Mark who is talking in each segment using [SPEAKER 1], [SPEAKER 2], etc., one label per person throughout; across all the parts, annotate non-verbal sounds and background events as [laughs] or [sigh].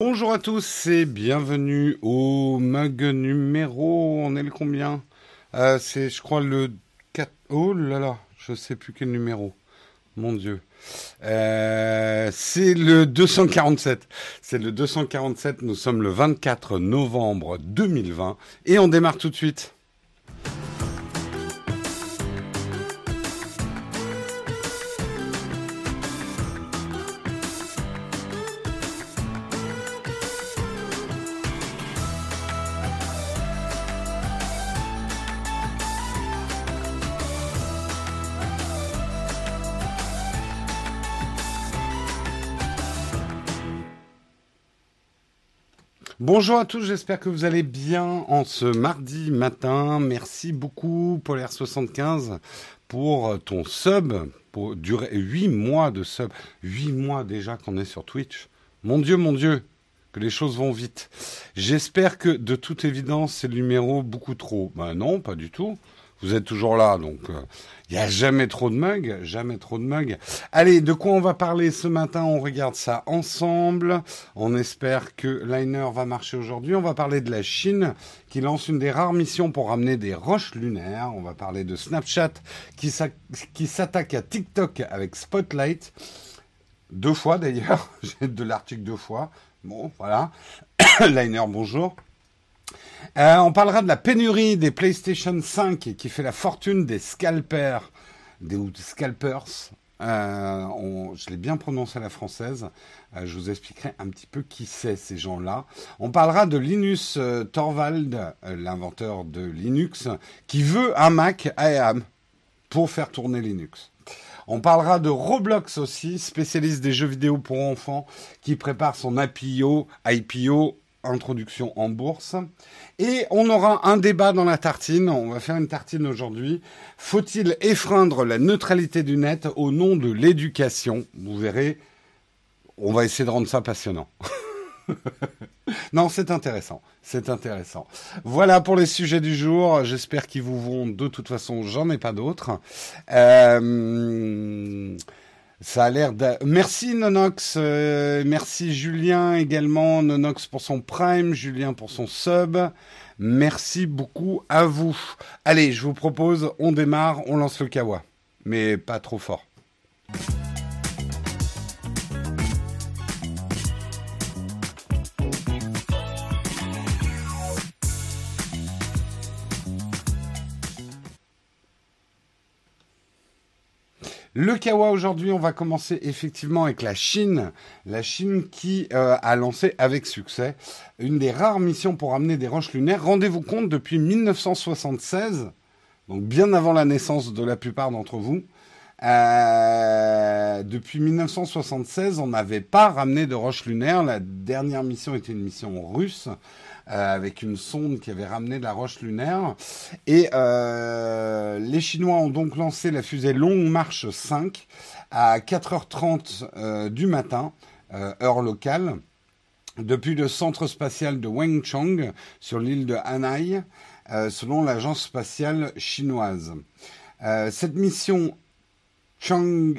[SPEAKER 1] Bonjour à tous et bienvenue au mug numéro. On est le combien? Euh, C'est, je crois, le 4. Oh là là, je sais plus quel numéro. Mon Dieu. Euh, c'est le 247. C'est le 247. Nous sommes le 24 novembre 2020 et on démarre tout de suite. Bonjour à tous, j'espère que vous allez bien en ce mardi matin. Merci beaucoup Polaire75 pour ton sub, pour durer 8 mois de sub. 8 mois déjà qu'on est sur Twitch. Mon Dieu, mon Dieu, que les choses vont vite. J'espère que de toute évidence c'est le numéro beaucoup trop. Ben non, pas du tout. Vous êtes toujours là, donc il euh, n'y a jamais trop de mugs, jamais trop de mugs. Allez, de quoi on va parler ce matin? On regarde ça ensemble. On espère que Liner va marcher aujourd'hui. On va parler de la Chine qui lance une des rares missions pour ramener des roches lunaires. On va parler de Snapchat qui s'attaque à TikTok avec Spotlight. Deux fois d'ailleurs, [laughs] j'ai de l'article deux fois. Bon, voilà. [coughs] Liner, bonjour. Euh, on parlera de la pénurie des PlayStation 5 qui fait la fortune des scalpers, des, scalpers. Euh, je l'ai bien prononcé à la française. Euh, je vous expliquerai un petit peu qui c'est ces gens-là. On parlera de Linus Torvald, l'inventeur de Linux, qui veut un Mac AM pour faire tourner Linux. On parlera de Roblox aussi, spécialiste des jeux vidéo pour enfants, qui prépare son IPO, IPO introduction en bourse. Et on aura un débat dans la tartine. On va faire une tartine aujourd'hui. Faut-il effreindre la neutralité du net au nom de l'éducation? Vous verrez, on va essayer de rendre ça passionnant. [laughs] non, c'est intéressant. C'est intéressant. Voilà pour les sujets du jour. J'espère qu'ils vous vont. De toute façon, j'en ai pas d'autres. Euh... Ça a l'air de... Merci Nonox, euh, merci Julien également, Nonox pour son prime, Julien pour son sub. Merci beaucoup à vous. Allez, je vous propose, on démarre, on lance le kawa, mais pas trop fort. Le Kawa aujourd'hui, on va commencer effectivement avec la Chine. La Chine qui euh, a lancé avec succès une des rares missions pour amener des roches lunaires. Rendez-vous compte, depuis 1976, donc bien avant la naissance de la plupart d'entre vous, euh, depuis 1976, on n'avait pas ramené de roches lunaires. La dernière mission était une mission russe. Euh, avec une sonde qui avait ramené de la roche lunaire. Et euh, les Chinois ont donc lancé la fusée Long March 5 à 4h30 euh, du matin, heure locale, depuis le centre spatial de Wenchang sur l'île de Hanaï, selon l'agence spatiale chinoise. cette mission Chang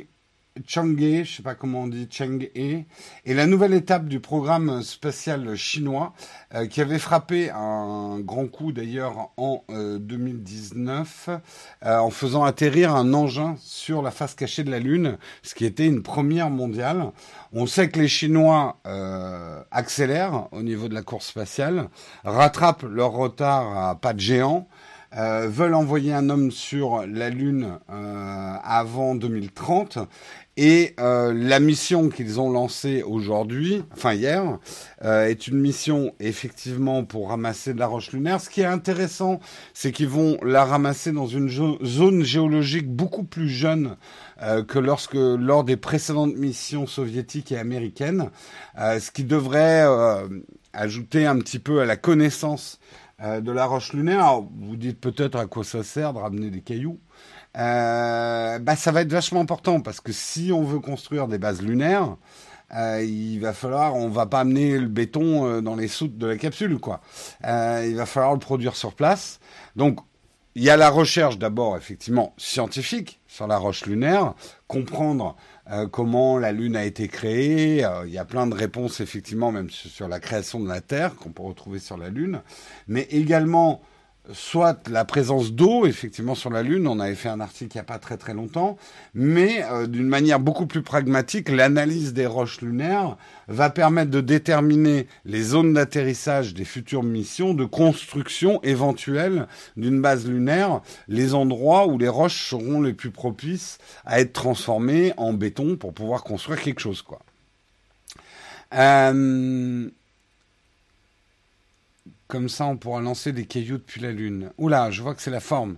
[SPEAKER 1] Chang'e, je sais pas comment on dit, Chang'e, et la nouvelle étape du programme spatial chinois euh, qui avait frappé un grand coup d'ailleurs en 2019 euh, euh, en faisant atterrir un engin sur la face cachée de la Lune, ce qui était une première mondiale. On sait que les Chinois accélèrent au niveau de la course spatiale, rattrapent leur retard à pas de géant. veulent envoyer un homme sur la Lune avant 2030 et euh, la mission qu'ils ont lancée aujourd'hui, enfin hier, euh, est une mission effectivement pour ramasser de la roche lunaire. Ce qui est intéressant, c'est qu'ils vont la ramasser dans une zone géologique beaucoup plus jeune euh, que lors des précédentes missions soviétiques et américaines, ce qui devrait ajouter un petit peu à la connaissance de la roche lunaire. vous dites peut-être à quoi ça sert de ramener des cailloux. Euh, bah, ça va être vachement important parce que si on veut construire des bases lunaires, euh, il va falloir, on va pas amener le béton euh, dans les soutes de la capsule, quoi. Il va falloir le produire sur place. Donc, il y a la recherche d'abord, effectivement, scientifique sur la roche lunaire, comprendre comment la Lune a été créée. Il y a plein de réponses, effectivement, même sur la création de la Terre, qu'on peut retrouver sur la Lune. Mais également soit la présence d'eau, effectivement, sur la Lune. On avait fait un article il n'y a pas très très longtemps. Mais euh, d'une manière beaucoup plus pragmatique, l'analyse des roches lunaires va permettre de déterminer les zones d'atterrissage des futures missions, de construction éventuelle d'une base lunaire, les endroits où les roches seront les plus propices à être transformées en béton pour pouvoir construire quelque chose, quoi. Euh, comme ça, on pourra lancer des cailloux depuis la Lune. Oula, je vois que c'est la forme.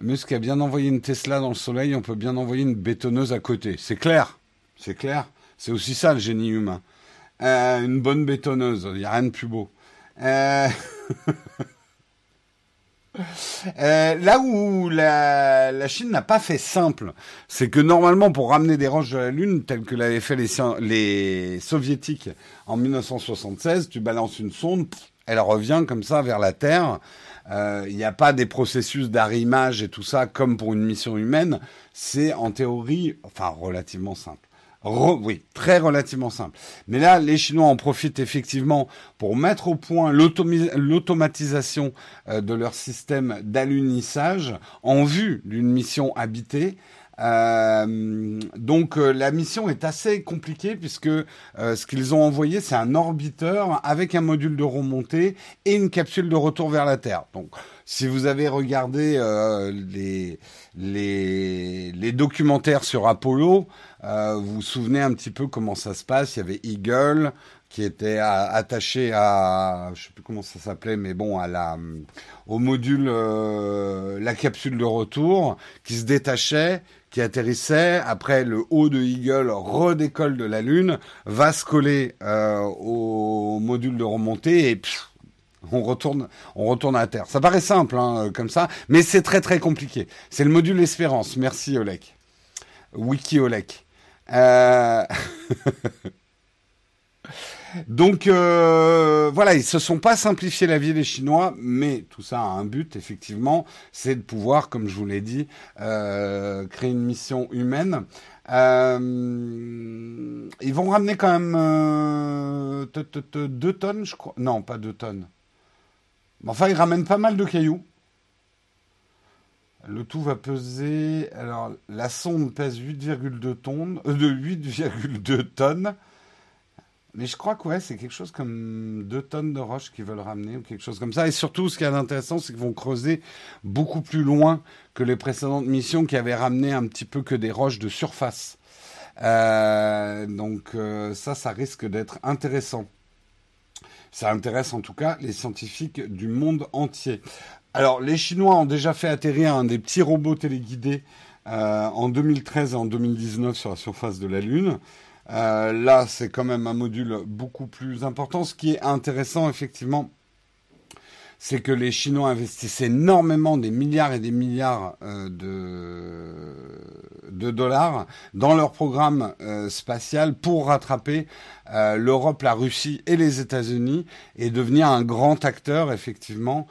[SPEAKER 1] Musk a bien envoyé une Tesla dans le Soleil, on peut bien envoyer une bétonneuse à côté. C'est clair. C'est clair. C'est aussi ça le génie humain. Euh, une bonne bétonneuse, il n'y a rien de plus beau. Euh, [laughs] euh, là où la, Chine n'a pas fait simple, c'est que normalement pour ramener des roches de la Lune, telles que l'avaient fait les, les soviétiques en 1976, tu balances une sonde, elle revient comme ça vers la Terre. Euh, il n'y a pas des processus d'arrimage et tout ça comme pour une mission humaine. C'est en théorie, enfin relativement simple. oui, très relativement simple. Mais là, les Chinois en profitent effectivement pour mettre au point l'automatisation euh, de leur système d'alunissage en vue d'une mission habitée euh, donc euh, la mission est assez compliquée puisque euh, ce qu'ils ont envoyé c'est un orbiteur avec un module de remontée et une capsule de retour vers la Terre. Donc si vous avez regardé les, les, les, documentaires sur Apollo, vous vous souvenez un petit peu comment ça se passe. Il y avait Eagle qui était attaché à, je sais plus comment ça s'appelait, mais bon, à la, au module, la capsule de retour, qui se détachait, qui atterrissait. Après, le haut de Eagle redécolle de la Lune, va se coller euh, au module de remontée et on retourne, on retourne à terre. Ça paraît simple hein, comme ça, mais c'est très très compliqué. C'est le module Espérance. Merci Olek. Wiki Olek. Euh... [laughs] Donc euh, voilà, ils se sont pas simplifiés la vie des Chinois, mais tout ça a un but effectivement, c'est de pouvoir, comme je vous l'ai dit, euh, créer une mission humaine. Euh, ils vont ramener quand même deux tonnes, je crois. Non, pas deux tonnes. Enfin, ils ramènent pas mal de cailloux. Le tout va peser. Alors, la sonde pèse 8,2 tonnes, de 8,2 tonnes. Mais je crois que ouais, c'est quelque chose comme deux tonnes de roches qu'ils veulent ramener ou quelque chose comme ça. Et surtout, ce qui est intéressant, c'est qu'ils vont creuser beaucoup plus loin que les précédentes missions qui avaient ramené un petit peu que des roches de surface. Euh, donc euh, ça, ça risque d'être intéressant. Ça intéresse en tout cas les scientifiques du monde entier. Alors, les Chinois ont déjà fait atterrir un des petits robots téléguidés euh, en 2013 et en 2019 sur la surface de la Lune. Euh, là, c'est quand même un module beaucoup plus important. Ce qui est intéressant, effectivement, c'est que les Chinois investissent énormément des milliards et des milliards euh, de, dollars dans leur programme euh, spatial pour rattraper l'Europe, la Russie et les États-Unis et devenir un grand acteur, effectivement,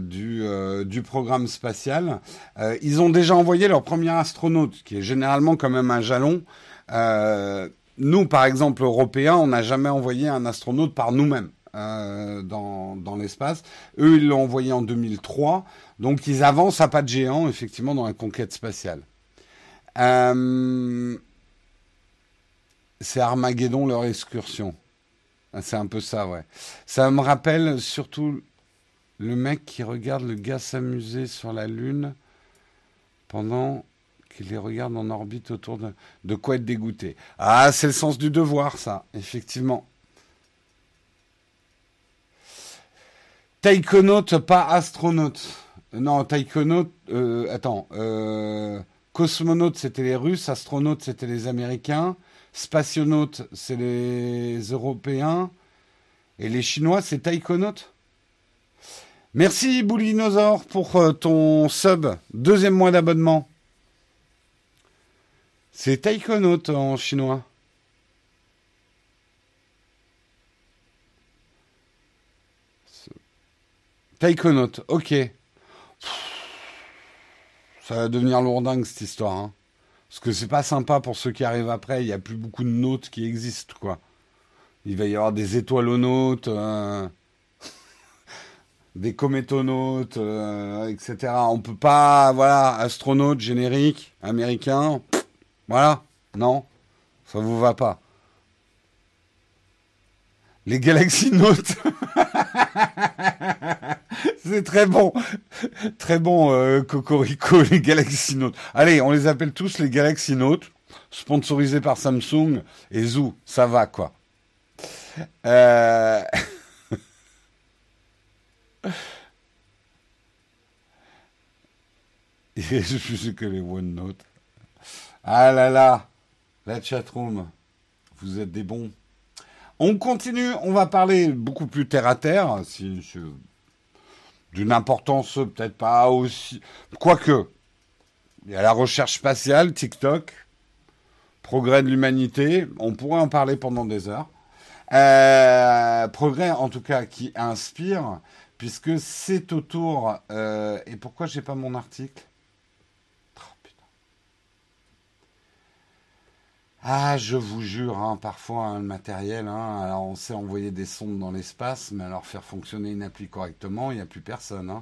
[SPEAKER 1] du, programme spatial. ils ont déjà envoyé leur premier astronaute, qui est généralement quand même un jalon. Euh, nous, par exemple, Européens, on n'a jamais envoyé un astronaute par nous-mêmes. Euh, dans, dans l'espace. Eux, ils l'ont envoyé en 2003. Donc, ils avancent à pas de géant, effectivement, dans la conquête spatiale. Euh, c'est Armageddon, leur excursion. Ah, c'est un peu ça, ouais. Ça me rappelle surtout le mec qui regarde le gars s'amuser sur la Lune pendant qu'il les regarde en orbite autour de... Quoi être dégoûté. Ah, c'est le sens du devoir, ça, effectivement. Taïkonaute, pas astronaute. Non, taïkonaute, euh, attends, euh, cosmonaute, c'était les Russes, astronaute, c'était les Américains, spationaute, c'est les Européens, et les Chinois, c'est taïkonaute Merci Boulinosaure pour euh, ton sub, deuxième mois d'abonnement. C'est taïkonaute en chinois. Taïkonaute, ok. Ça va devenir lourdingue cette histoire. Hein. Parce que c'est pas sympa pour ceux qui arrivent après. Il n'y a plus beaucoup de notes qui existent, quoi. Il va y avoir des étoilonautes, euh, [laughs] des cométonautes, euh, etc. On peut pas, voilà, astronaute générique américain. Voilà, non, ça vous va pas. Les Galaxy Notes. [laughs] C'est très bon. Très bon, euh, Cocorico, [laughs] les Galaxy Note. Allez, on les appelle tous les Galaxy Note, sponsorisés par Samsung et Zou. Ça va, quoi. Euh... [laughs] je suis que les OneNote. Ah là là, la chatroom, vous êtes des bons. On continue, on va parler beaucoup plus terre à terre, si, d'une importance peut-être pas aussi. Quoique, il y a la recherche spatiale, TikTok, progrès de l'humanité, on pourrait en parler pendant des heures. Euh, progrès en tout cas qui inspire, puisque c'est autour. Euh, et pourquoi j'ai pas mon article? Ah, je vous jure, hein, parfois hein, le matériel, hein, alors on sait envoyer des sondes dans l'espace, mais alors faire fonctionner une appli correctement, il n'y a plus personne.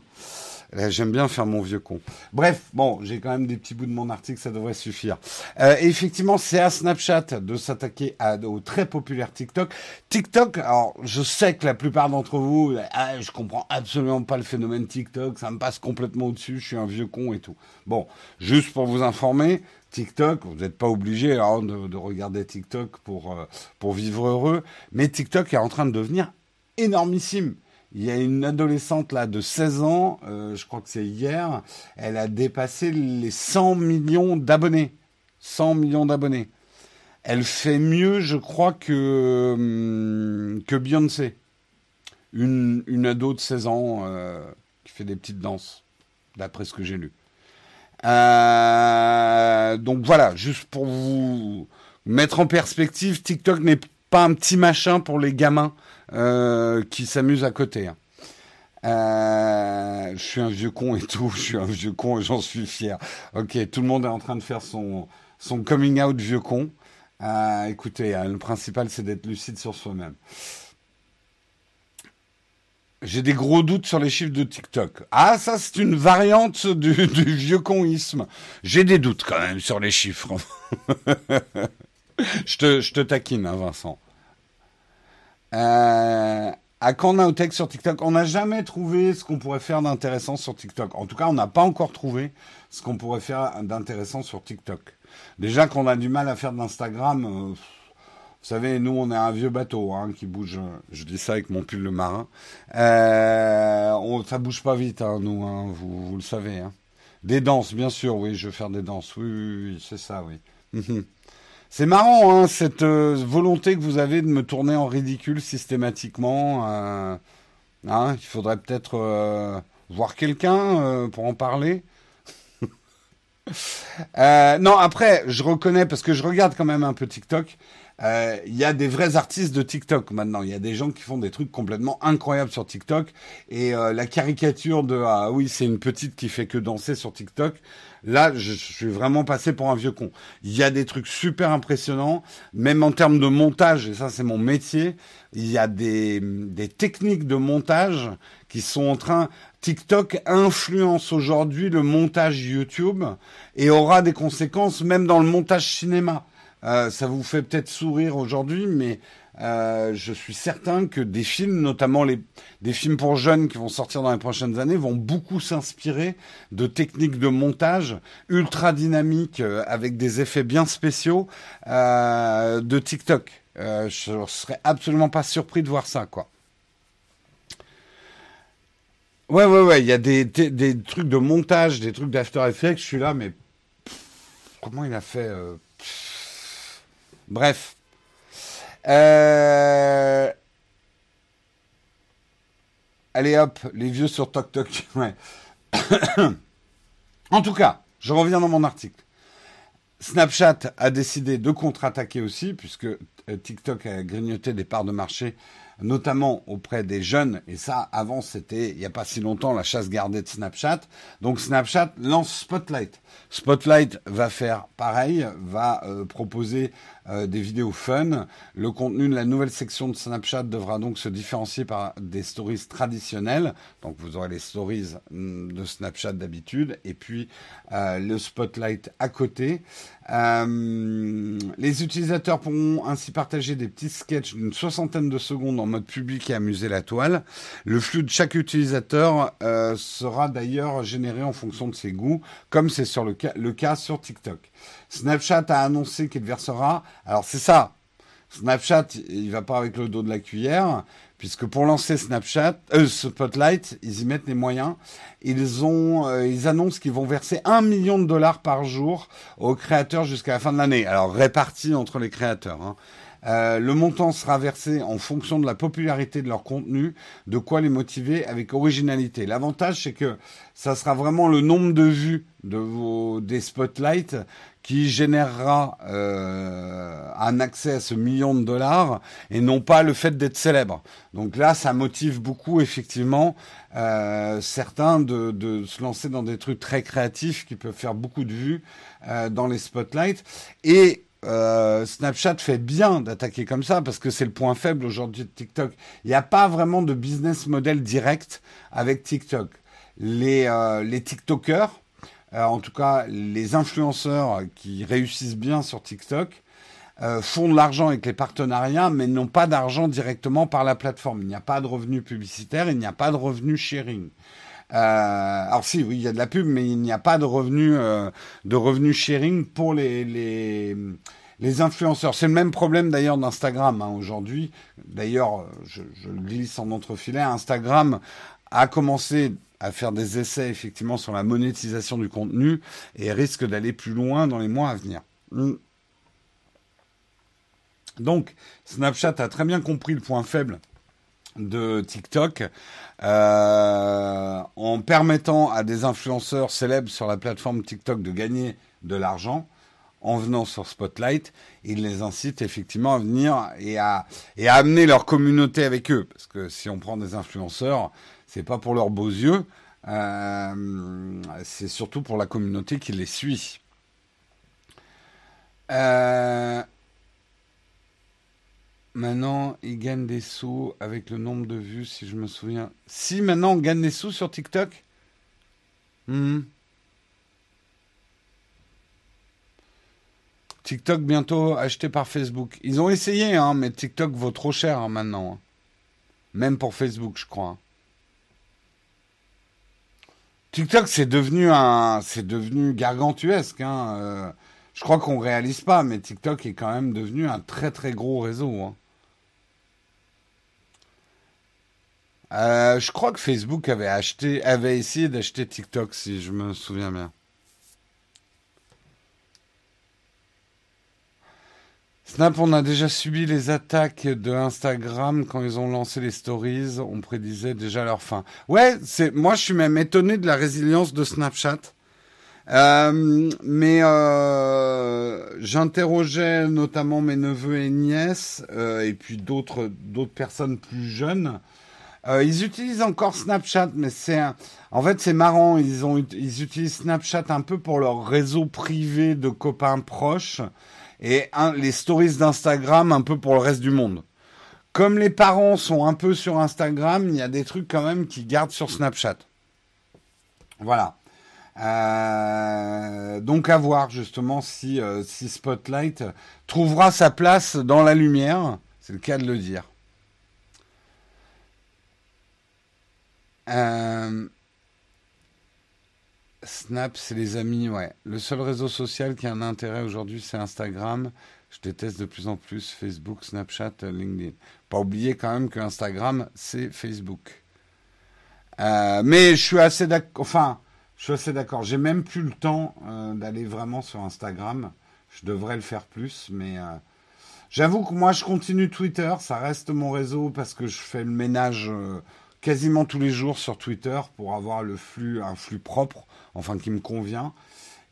[SPEAKER 1] J'aime bien faire mon vieux con. Bref, bon, j'ai quand même des petits bouts de mon article, ça devrait suffire. Euh, effectivement, c'est à Snapchat de s'attaquer au très populaire TikTok. TikTok, alors je sais que la plupart d'entre vous, ah, je comprends absolument pas le phénomène TikTok, ça me passe complètement au-dessus, je suis un vieux con et tout. Bon, juste pour vous informer, TikTok, vous n'êtes pas obligé hein, de, regarder TikTok pour, euh, pour vivre heureux, mais TikTok est en train de devenir énormissime. Il y a une adolescente là de 16 ans, euh, je crois que c'est hier, elle a dépassé les 100 millions d'abonnés. 100 millions d'abonnés. Elle fait mieux, je crois, que, hum, que Beyoncé. Une, une ado de 16 ans euh, qui fait des petites danses, d'après ce que j'ai lu. Euh, donc voilà, juste pour vous mettre en perspective, TikTok n'est pas un petit machin pour les gamins euh, qui s'amusent à côté. Hein. Euh, je suis un vieux con et tout, [laughs] je suis un vieux con et j'en suis fier. Ok, tout le monde est en train de faire son, son coming out vieux con. écoutez, le principal c'est d'être lucide sur soi-même. J'ai des gros doutes sur les chiffres de TikTok. Ah, ça, c'est une variante du, vieux conisme. J'ai des doutes quand même sur les chiffres. [laughs] je, te, je te taquine, hein, Vincent. Euh, à quand Naotech sur TikTok On n'a jamais trouvé ce qu'on pourrait faire d'intéressant sur TikTok. En tout cas, on n'a pas encore trouvé ce qu'on pourrait faire d'intéressant sur TikTok. Déjà qu'on a du mal à faire d'Instagram. Euh, savez, nous, on est un vieux bateau hein, qui bouge. Je dis ça avec mon pull de marin. Euh, on, ça bouge pas vite, hein, nous, hein, vous, vous, le savez. Hein. Des danses, bien sûr, oui, je veux faire des danses. Oui, c'est ça, oui. Mhm. c'est marrant, hein, cette euh, volonté que vous avez de me tourner en ridicule systématiquement. Euh, il faudrait peut-être voir quelqu'un pour en parler. [laughs] non, après, je reconnais, parce que je regarde quand même un peu TikTok, euh, il y a des vrais artistes de TikTok maintenant. Il y a des gens qui font des trucs complètement incroyables sur TikTok. Et euh, la caricature de ah oui c'est une petite qui fait que danser sur TikTok. Là, je, suis vraiment passé pour un vieux con. Il y a des trucs super impressionnants, même en termes de montage. Et ça c'est mon métier. Il y a des, des techniques de montage qui sont en train. TikTok influence aujourd'hui le montage YouTube et aura des conséquences même dans le montage cinéma. Euh, ça vous fait peut-être sourire aujourd'hui, mais euh, je suis certain que des films, notamment des films pour jeunes qui vont sortir dans les prochaines années, vont beaucoup s'inspirer de techniques de montage ultra dynamiques euh, avec des effets bien spéciaux de TikTok. je ne serais absolument pas surpris de voir ça, quoi. Ouais, ouais, ouais, il y a des, des, trucs de montage, des trucs d'After Effects, je suis là, mais comment il a fait Bref. Euh, allez hop, les vieux sur Tok Tok. [laughs] en tout cas, je reviens dans mon article. Snapchat a décidé de contre-attaquer aussi, puisque euh, TikTok a grignoté des parts de marché notamment auprès des jeunes. Et ça, avant, c'était il n'y a pas si longtemps la chasse gardée de Snapchat. Donc Snapchat lance Spotlight. Spotlight va faire pareil, va euh, proposer euh, des vidéos fun. Le contenu de la nouvelle section de Snapchat devra donc se différencier par des stories traditionnelles. Donc vous aurez les stories mm, de Snapchat d'habitude et puis euh, le Spotlight à côté. Euh, les utilisateurs pourront ainsi partager des petits sketchs d'une soixantaine de secondes en mode public et amuser la toile. Le flux de chaque utilisateur euh, sera d'ailleurs généré en fonction de ses goûts, comme c'est sur le cas, le cas sur TikTok. Snapchat a annoncé qu'il versera. Alors c'est ça. Snapchat, il va pas avec le dos de la cuillère puisque pour lancer Snapchat, euh, Spotlight, ils y mettent les moyens. Ils ont, euh, ils annoncent qu'ils vont verser un million de dollars par jour aux créateurs jusqu'à la fin de l'année. Alors répartis entre les créateurs. Hein. Euh, le montant sera versé en fonction de la popularité de leur contenu, de quoi les motiver avec originalité. L'avantage, c'est que ça sera vraiment le nombre de vues de vos, des spotlights qui générera euh, un accès à ce million de dollars et non pas le fait d'être célèbre. Donc là, ça motive beaucoup effectivement euh, certains de, de, se lancer dans des trucs très créatifs qui peuvent faire beaucoup de vues euh, dans les spotlights. Et euh, Snapchat fait bien d'attaquer comme ça parce que c'est le point faible aujourd'hui de TikTok. Il n'y a pas vraiment de business model direct avec TikTok. Les, euh, les TikTokers, en tout cas les influenceurs qui réussissent bien sur TikTok, euh, font de l'argent avec les partenariats, mais n'ont pas d'argent directement par la plateforme. Il n'y a pas de revenus publicitaires, il n'y a pas de revenus sharing. Euh, alors si, oui, il y a de la pub, mais il n'y a pas de revenus euh, de revenus sharing pour les, les, les influenceurs. C'est le même problème d'ailleurs d'Instagram hein, aujourd'hui. D'ailleurs, je, je glisse en entrefilet. Instagram a commencé à faire des essais effectivement sur la monétisation du contenu et risque d'aller plus loin dans les mois à venir. Mm. Donc, Snapchat a très bien compris le point faible de TikTok euh, en permettant à des influenceurs célèbres sur la plateforme TikTok de gagner de l'argent en venant sur Spotlight, il les incite effectivement à venir et et à amener leur communauté avec eux. Parce que si on prend des influenceurs, c'est pas pour leurs beaux yeux, euh, c'est surtout pour la communauté qui les suit. Euh, maintenant, ils gagnent des sous avec le nombre de vues, si je me souviens. Si maintenant on gagne des sous sur TikTok? Hmm. TikTok bientôt acheté par Facebook. Ils ont essayé, hein, mais TikTok vaut trop cher hein, maintenant. Même pour Facebook, je crois. TikTok, c'est devenu un, c'est devenu gargantuesque. Hein. Euh, je crois qu'on réalise pas, mais TikTok est quand même devenu un très très gros réseau. Hein. Euh, je crois que Facebook avait acheté, avait essayé d'acheter TikTok, si je me souviens bien. Snap, on a déjà subi les attaques de Instagram quand ils ont lancé les stories. On prédisait déjà leur fin. Ouais, c'est moi je suis même étonné de la résilience de Snapchat. Euh, mais euh, j'interrogeais notamment mes neveux et nièces euh, et puis d'autres d'autres personnes plus jeunes. Euh, ils utilisent encore Snapchat, mais c'est en fait c'est marrant. Ils ont ils utilisent Snapchat un peu pour leur réseau privé de copains proches et les stories d'Instagram un peu pour le reste du monde. Comme les parents sont un peu sur Instagram, il y a des trucs quand même qui gardent sur Snapchat. Voilà. Euh, donc à voir justement si, euh, si Spotlight trouvera sa place dans la lumière. C'est le cas de le dire. Euh, Snap, c'est les amis, ouais. Le seul réseau social qui a un intérêt aujourd'hui, c'est Instagram. Je déteste de plus en plus Facebook, Snapchat, LinkedIn. Pas oublier quand même que Instagram, c'est Facebook. Euh, mais je suis assez d'accord. Enfin, je suis assez d'accord. J'ai même plus le temps euh, d'aller vraiment sur Instagram. Je devrais le faire plus, mais euh, j'avoue que moi, je continue Twitter. Ça reste mon réseau parce que je fais le ménage quasiment tous les jours sur Twitter pour avoir le flux, un flux propre enfin qui me convient.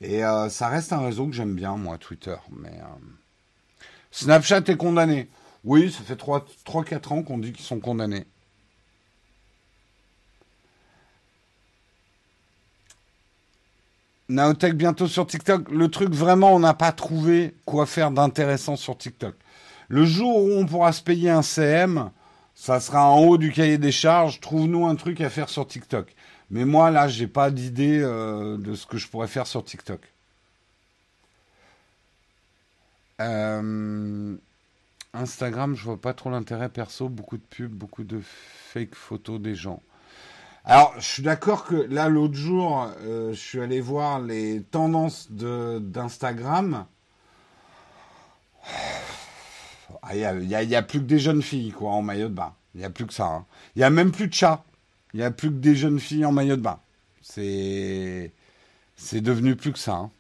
[SPEAKER 1] Et euh, ça reste un réseau que j'aime bien, moi, Twitter. Mais euh, Snapchat est condamné. Oui, ça fait 3-4 ans qu'on dit qu'ils sont condamnés. Naotech bientôt sur TikTok. Le truc, vraiment, on n'a pas trouvé quoi faire d'intéressant sur TikTok. Le jour où on pourra se payer un CM, ça sera en haut du cahier des charges. Trouve-nous un truc à faire sur TikTok. Mais moi, là, j'ai pas d'idée euh, de ce que je pourrais faire sur TikTok. Euh, Instagram, je vois pas trop l'intérêt perso. Beaucoup de pubs, beaucoup de fake photos des gens. Alors, je suis d'accord que là, l'autre jour, euh, je suis allé voir les tendances d'Instagram. Ah, il n'y a, plus que des jeunes filles, en maillot de bain. Il n'y a plus que ça. Hein. Il n'y a même plus de chats. Il n'y a plus que des jeunes filles en maillot de bain. C'est, c'est devenu plus que ça. Hein.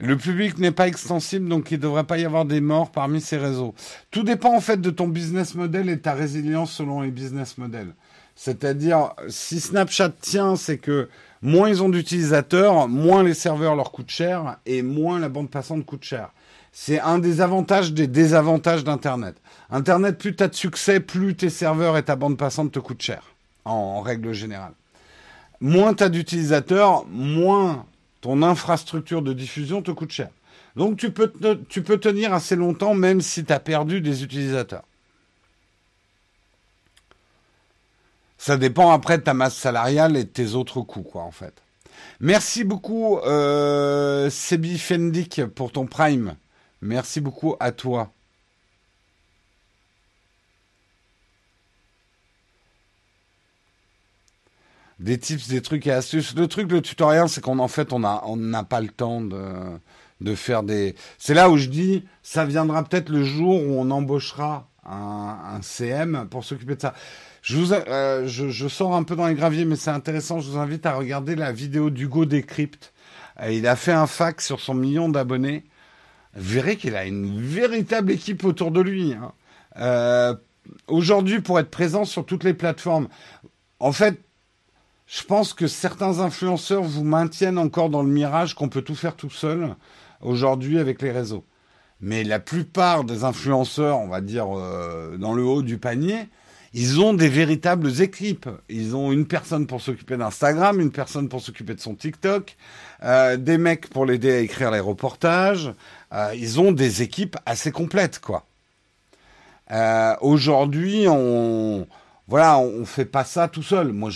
[SPEAKER 1] Le public n'est pas extensible, donc il ne devrait pas y avoir des morts parmi ces réseaux. Tout dépend en fait de ton business model et ta résilience selon les business models. C'est-à-dire, si Snapchat tient, c'est que moins ils ont d'utilisateurs, moins les serveurs leur coûtent cher et moins la bande passante coûte cher. C'est un des avantages des désavantages d'Internet. Internet, plus tu as de succès, plus tes serveurs et ta bande passante te coûtent cher, en, règle générale. Moins tu as d'utilisateurs, moins ton infrastructure de diffusion te coûte cher. Donc tu peux, tu peux tenir assez longtemps même si tu as perdu des utilisateurs. Ça dépend après de ta masse salariale et de tes autres coûts, quoi, en fait. Merci beaucoup, euh, Sebi Fendik, pour ton prime. Merci beaucoup à toi. des tips, des trucs et astuces. Le truc, le tutoriel, c'est qu'en en fait, on n'a on n'a pas le temps de, de faire des. C'est là où je dis, ça viendra peut-être le jour où on embauchera un, CM pour s'occuper de ça. Euh, je, sors un peu dans les graviers, mais c'est intéressant. Je vous invite à regarder la vidéo d'Hugo Décrypte. Euh, il a fait un fac sur son million d'abonnés. Vous verrez qu'il a une véritable équipe autour de lui. Hein. Euh, Aujourd'hui, pour être présent sur toutes les plateformes, en fait, je pense que certains influenceurs vous maintiennent encore dans le mirage qu'on peut tout faire tout seul aujourd'hui avec les réseaux. Mais la plupart des influenceurs, on va dire euh, dans le haut du panier, ils ont des véritables équipes. Ils ont une personne pour s'occuper d'Instagram, une personne pour s'occuper de son TikTok, euh, des mecs pour l'aider à écrire les reportages. Euh, ils ont des équipes assez complètes, quoi. Aujourd'hui, on voilà, on fait pas ça tout seul. Moi,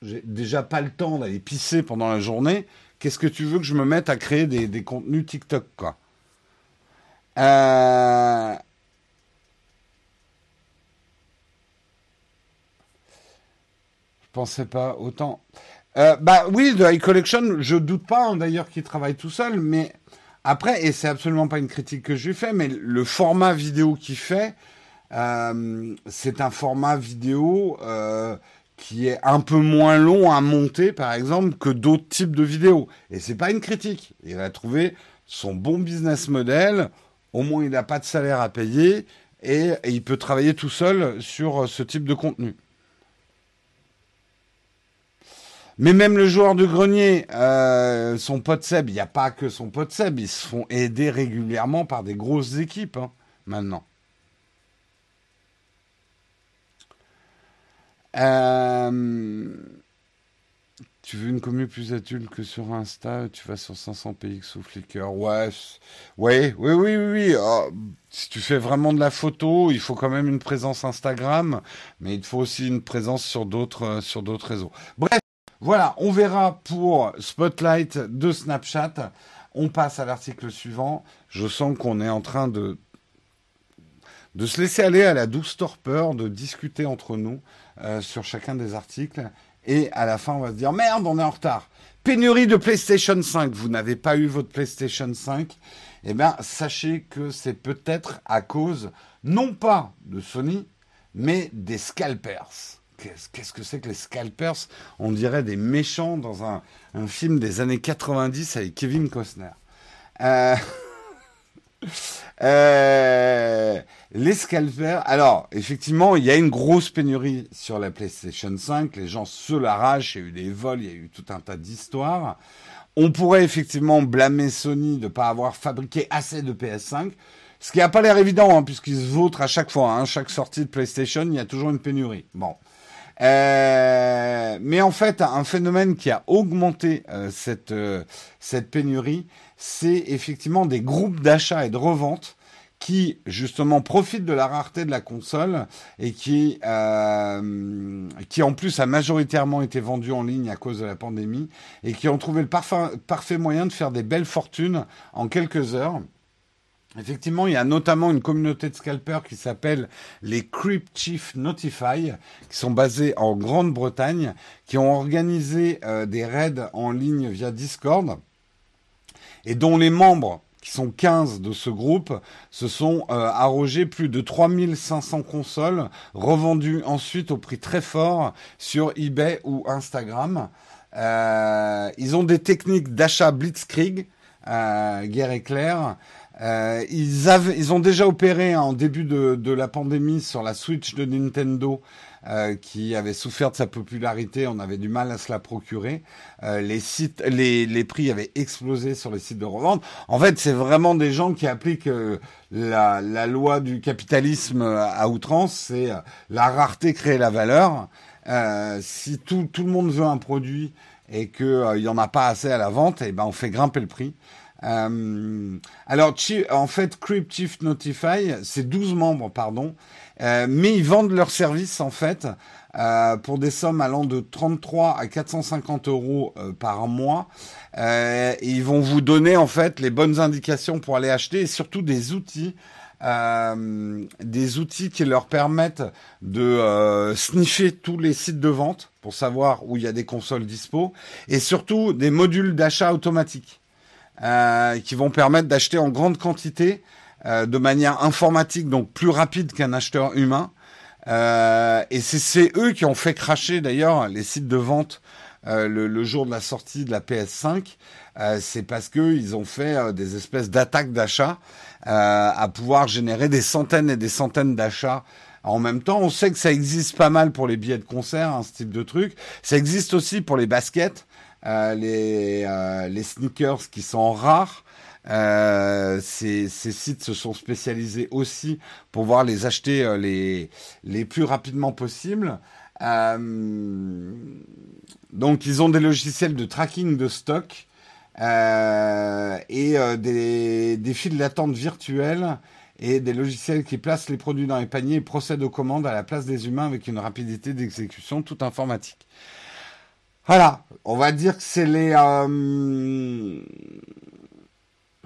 [SPEAKER 1] j'ai déjà pas le temps d'aller pisser pendant la journée. Qu'est-ce que tu veux que je me mette à créer des, contenus TikTok, quoi? Euh... Je pensais pas autant. Euh, bah oui, de High Collection, je doute pas hein, d'ailleurs qu'il travaille tout seul, mais après, et c'est absolument pas une critique que je lui fais, mais le format vidéo qu'il fait, euh, c'est un format vidéo euh, qui est un peu moins long à monter, par exemple, que d'autres types de vidéos. Et c'est pas une critique. Il a trouvé son bon business model. Au moins, il n'a pas de salaire à payer et, il peut travailler tout seul sur ce type de contenu. Mais même le joueur de grenier, euh, son pote Seb, il n'y a pas que son pote Seb, ils se font aider régulièrement par des grosses équipes hein, maintenant. Euh, tu veux une commune plus adulte que sur Insta, tu vas sur 500 PX ou Flickr. Ouais, ouais, oui, oui, oui. oui. Oh, si tu fais vraiment de la photo, il faut quand même une présence Instagram, mais il faut aussi une présence sur d'autres euh, sur d'autres réseaux. Bref, voilà, on verra pour Spotlight de Snapchat. On passe à l'article suivant. Je sens qu'on est en train de de se laisser aller à la douce torpeur, de discuter entre nous. Euh, sur chacun des articles. Et à la fin, on va se dire merde, on est en retard. Pénurie de PlayStation 5. Vous n'avez pas eu votre PlayStation 5. Eh bien, sachez que c'est peut-être à cause, non pas de Sony, mais des scalpers. Qu'est-ce que c'est que les scalpers? On dirait des méchants dans un, film des années 90 avec Kevin Costner. Euh... [laughs] euh les scalpers. Alors, effectivement, il y a une grosse pénurie sur la PlayStation 5. Les gens se l'arrachent. Il y a eu des vols, il y a eu tout un tas d'histoires. On pourrait effectivement blâmer Sony de ne pas avoir fabriqué assez de PS5, ce qui n'a pas l'air évident, hein, puisqu'ils se vautrent à chaque fois. Hein, chaque sortie de PlayStation, il y a toujours une pénurie. Bon. Euh, mais en fait, un phénomène qui a augmenté euh, cette, euh, cette pénurie, c'est effectivement des groupes d'achat et de revente qui justement profitent de la rareté de la console et qui, qui en plus a majoritairement été vendu en ligne à cause de la pandémie et qui ont trouvé le parfait moyen de faire des belles fortunes en quelques heures. Effectivement, il y a notamment une communauté de scalpers qui s'appelle les Crypt Chief Notify, qui sont basés en Grande-Bretagne, qui ont organisé euh, des raids en ligne via Discord, et dont les membres, qui sont 15 de ce groupe, se sont euh, arrogés plus de 3500 consoles, revendues ensuite au prix très fort sur eBay ou Instagram. Euh, ils ont des techniques d'achat blitzkrieg, guerre éclair, euh, ils, avaient, ils ont déjà opéré en début de, de, la pandémie sur la Switch de Nintendo, euh, qui avait souffert de sa popularité. On avait du mal à se la procurer. Euh, les sites, les, les, prix avaient explosé sur les sites de revente. En fait, c'est vraiment des gens qui appliquent euh, la, la, loi du capitalisme à outrance. C'est euh, la rareté crée la valeur. si tout, tout, le monde veut un produit et qu'il il y en a pas assez à la vente, et eh ben on fait grimper le prix. Euh, alors, en fait, Crypt Notify, c'est 12 membres, pardon, euh, mais ils vendent leurs services, en fait, euh, pour des sommes allant de 33 à 450 euros par mois. Et ils vont vous donner, en fait, les bonnes indications pour aller acheter et surtout des outils des outils qui leur permettent de sniffer tous les sites de vente pour savoir où il y a des consoles dispo et surtout des modules d'achat automatique. Euh, qui vont permettre d'acheter en grande quantité euh, de manière informatique, donc plus rapide qu'un acheteur humain. Euh, et c'est eux qui ont fait cracher d'ailleurs les sites de vente euh, le, le, jour de la sortie de la PS5. Euh, c'est parce que ils ont fait des espèces d'attaques d'achat à pouvoir générer des centaines et des centaines d'achats en même temps, on sait que ça existe pas mal pour les billets de concert, hein, ce type de truc. Ça existe aussi pour les baskets. Euh, les, euh, les sneakers qui sont rares. Euh, ces, sites se sont spécialisés aussi pour pouvoir les acheter les, plus rapidement possible. Donc ils ont des logiciels de tracking de stock et des, des files d'attente virtuelles et des logiciels qui placent les produits dans les paniers et procèdent aux commandes à la place des humains avec une rapidité d'exécution toute informatique. Voilà, on va dire que c'est les... Euh,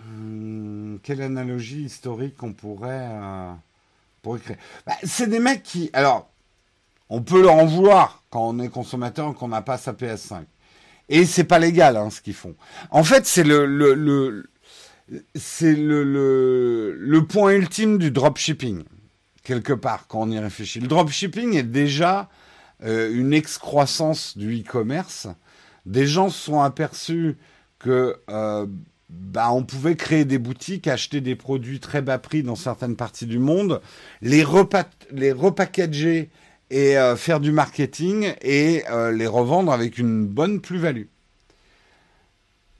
[SPEAKER 1] hmm, quelle analogie historique on pourrait, euh, créer bah, C'est des mecs qui... Alors, on peut leur en vouloir quand on est consommateur et qu'on n'a pas sa PS5. Et c'est pas légal hein, ce qu'ils font. En fait, c'est le c'est le, le, le point ultime du dropshipping, quelque part, quand on y réfléchit. Le dropshipping est déjà euh, une excroissance du e-commerce, des gens se sont aperçus que euh, bah, on pouvait créer des boutiques, acheter des produits très bas prix dans certaines parties du monde, les, repa les repackager et euh, faire du marketing et euh, les revendre avec une bonne plus-value.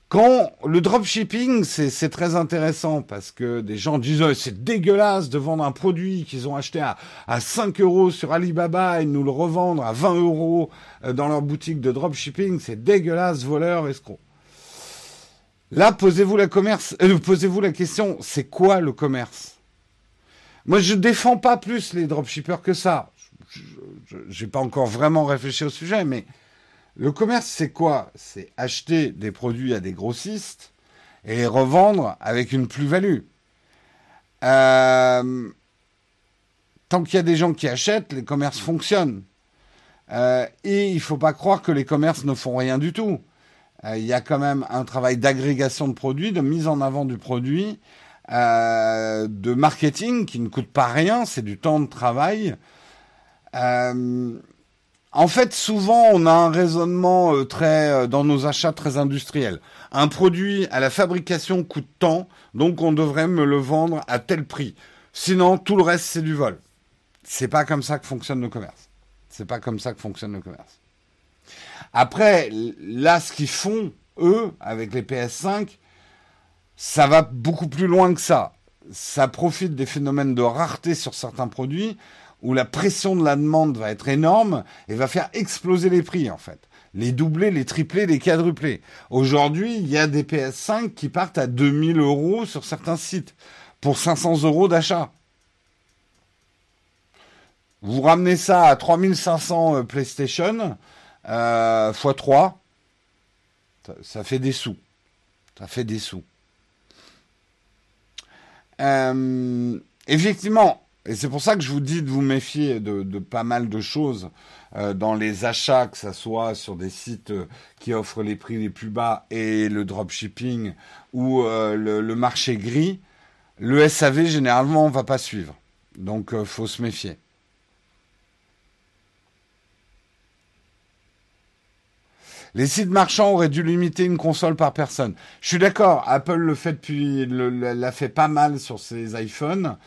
[SPEAKER 1] Quand le dropshipping, c'est très intéressant parce que des gens disent oh, c'est dégueulasse de vendre un produit qu'ils ont acheté à, à 5 euros sur Alibaba et nous le revendre à 20 euros euh, dans leur boutique de dropshipping, c'est dégueulasse, voleur, escroc. Là, posez-vous la euh, question, c'est quoi le commerce? Moi, je défends pas plus les dropshippers que ça. Je n'ai pas encore vraiment réfléchi au sujet, mais le commerce, c'est quoi? C'est acheter des produits à des grossistes et les revendre avec une plus-value. Euh, tant qu'il y a des gens qui achètent, les commerces fonctionnent. Euh, et il ne faut pas croire que les commerces ne font rien du tout. Euh, il y a quand même un travail d'agrégation de produits, de mise en avant du produit, de marketing qui ne coûte pas rien, c'est du temps de travail. En fait, souvent, on a un raisonnement euh, très euh, dans nos achats très industriel. Un produit à la fabrication coûte tant, donc on devrait me le vendre à tel prix. Sinon, tout le reste c'est du vol. C'est pas comme ça que fonctionne le commerce. C'est pas comme ça que fonctionne le commerce. Après, là, ce qu'ils font, eux, avec les PS5, ça va beaucoup plus loin que ça. Ça profite des phénomènes de rareté sur certains produits où la pression de la demande va être énorme et va faire exploser les prix en fait. Les doubler, les tripler, les quadrupler. Aujourd'hui, il y a des PS5 qui partent à 2000 euros sur certains sites pour 500 euros d'achat. Vous ramenez ça à 3500 euh, PlayStation euh, x 3, ça, fait des sous. Ça fait des sous. Euh, effectivement, et c'est pour ça que je vous dis de vous méfier de, pas mal de choses euh, dans les achats, que ce soit sur des sites euh, qui offrent les prix les plus bas et le dropshipping ou le, le, marché gris. Le SAV, généralement, on ne va pas suivre. Donc, il faut se méfier. Les sites marchands auraient dû limiter une console par personne. Je suis d'accord, Apple le fait depuis, l'a fait pas mal sur ses iPhones.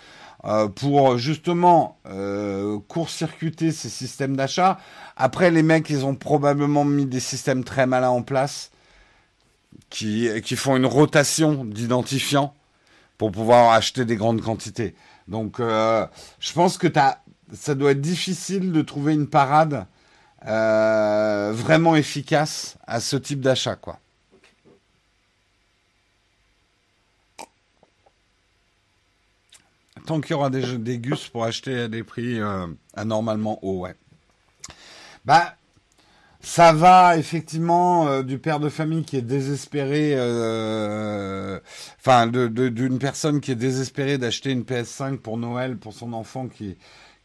[SPEAKER 1] Euh, pour justement euh, court-circuiter ces systèmes d'achat. Après, les mecs, ils ont probablement mis des systèmes très malins en place qui, qui font une rotation d'identifiants pour pouvoir acheter des grandes quantités. Donc, euh, je pense que ça doit être difficile de trouver une parade vraiment efficace à ce type d'achat, quoi. Qu'il y aura des, gus pour acheter à des prix euh, anormalement hauts, ouais. Bah, ça va effectivement euh, du père de famille qui est désespéré, enfin d'une personne qui est désespérée d'acheter une PS5 pour Noël pour son enfant qui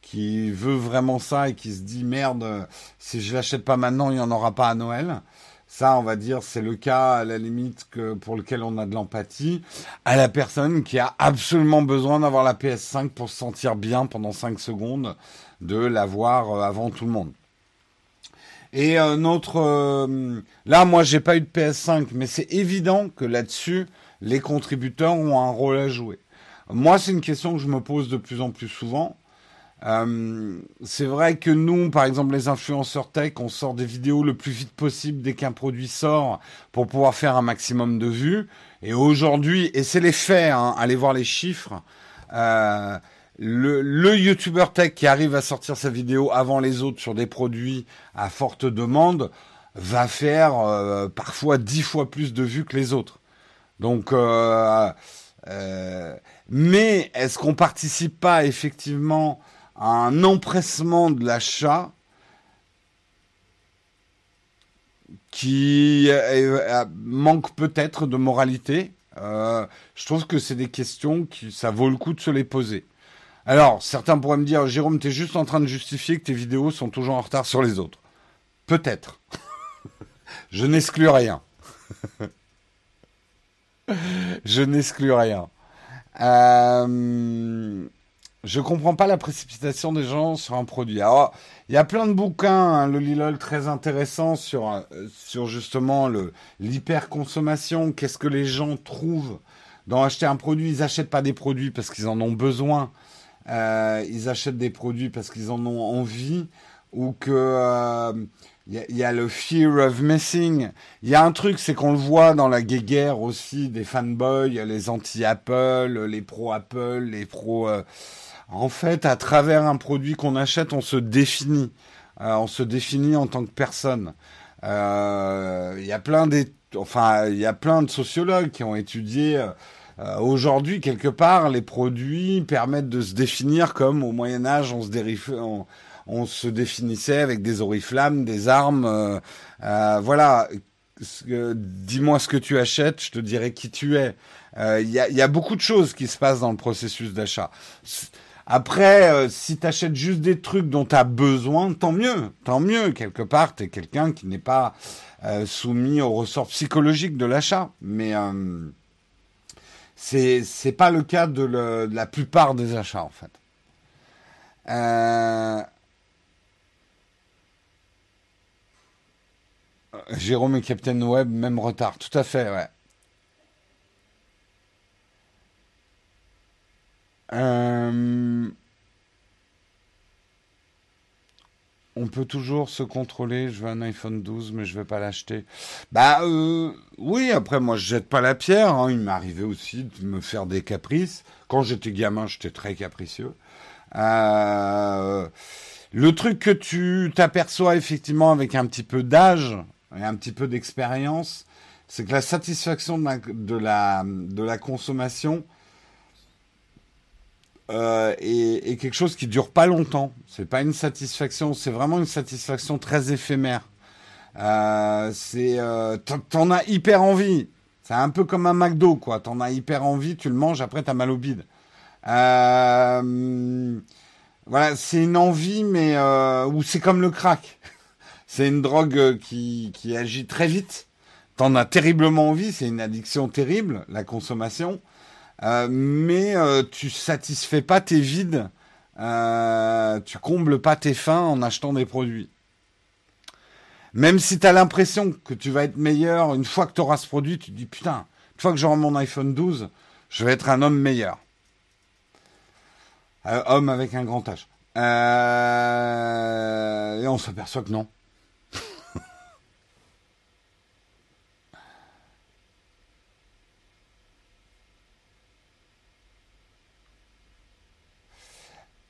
[SPEAKER 1] qui veut vraiment ça et qui se dit merde, si je l'achète pas maintenant, il n'y en aura pas à Noël. Ça, on va dire, c'est le cas à la limite pour lequel on a de l'empathie. À la personne qui a absolument besoin d'avoir la PS5 pour se sentir bien pendant 5 secondes, de l'avoir euh, avant tout le monde. Et euh, notre, euh, là, moi, j'ai pas eu de PS5, mais c'est évident que là-dessus, les contributeurs ont un rôle à jouer. Moi, c'est une question que je me pose de plus en plus souvent. Euh, c'est vrai que nous, par exemple, les influenceurs tech, on sort des vidéos le plus vite possible dès qu'un produit sort pour pouvoir faire un maximum de vues. Et aujourd'hui, et c'est les faits, hein, allez voir les chiffres, euh, le, le YouTuber tech qui arrive à sortir sa vidéo avant les autres sur des produits à forte demande va faire euh, parfois dix fois plus de vues que les autres. Donc, euh, euh mais est-ce qu'on participe pas effectivement un empressement de l'achat qui euh, manque peut-être de moralité. Euh, je trouve que c'est des questions qui ça vaut le coup de se les poser. Alors, certains pourraient me dire, Jérôme, tu es juste en train de justifier que tes vidéos sont toujours en retard sur les autres. Peut-être. [laughs] Je n'exclus rien. [laughs] Je n'exclus rien. Euh, je comprends pas la précipitation des gens sur un produit. Alors, il y a plein de bouquins, hein, le Lilol très intéressant sur euh, sur justement le l'hyperconsommation. Qu'est-ce que les gens trouvent dans acheter un produit? Ils achètent pas des produits parce qu'ils en ont besoin. Euh, ils achètent des produits parce qu'ils en ont envie ou que euh, il y, a le fear of missing. Il y a un truc, c'est qu'on le voit dans la guéguerre aussi des fanboys, les anti-Apple, les pro-Apple, les pro. Euh, en fait, à travers un produit qu'on achète, on se définit. Euh, on se définit en tant que personne. Euh, il y a plein enfin, y a plein de sociologues qui ont étudié. Euh, aujourd'hui, quelque part, les produits permettent de se définir comme au Moyen Âge, on se, définissait avec des oriflammes, des armes. voilà. Dis-moi ce que tu achètes, je te dirai qui tu es. Il y, a, beaucoup de choses qui se passent dans le processus d'achat. Après, euh, si tu achètes juste des trucs dont tu as besoin, tant mieux, tant mieux. Quelque part, tu es quelqu'un qui n'est pas euh, soumis au ressort psychologique de l'achat. Mais euh, c'est pas le cas de, de, la plupart des achats, en fait. Jérôme et Captain Web, même retard. Tout à fait, ouais. Euh, on peut toujours se contrôler. Je veux un iPhone 12, mais je vais pas l'acheter. Bah euh, oui, après moi je jette pas la pierre. Hein. Il m'est arrivé aussi de me faire des caprices. Quand j'étais gamin, j'étais très capricieux. Euh, le truc que tu t'aperçois effectivement avec un petit peu d'âge et un petit peu d'expérience, c'est que la satisfaction de la, consommation euh, est, quelque chose qui dure pas longtemps. C'est pas une satisfaction, c'est vraiment une satisfaction très éphémère. Euh, c'est, euh, t'en as hyper envie. C'est un peu comme un McDo, quoi. T'en as hyper envie, tu le manges, après t'as mal au bide. Euh, voilà, c'est une envie, mais euh, ou c'est comme le crack. [laughs] c'est une drogue euh, qui, qui agit très vite. T'en as terriblement envie, c'est une addiction terrible, la consommation. Euh, mais euh, tu satisfais pas tes vides, euh, tu combles pas tes fins en achetant des produits. Même si tu as l'impression que tu vas être meilleur, une fois que tu auras ce produit, tu te dis putain, une fois que j'aurai mon iPhone 12, je vais être un homme meilleur. Homme avec un grand H. Et on s'aperçoit que non.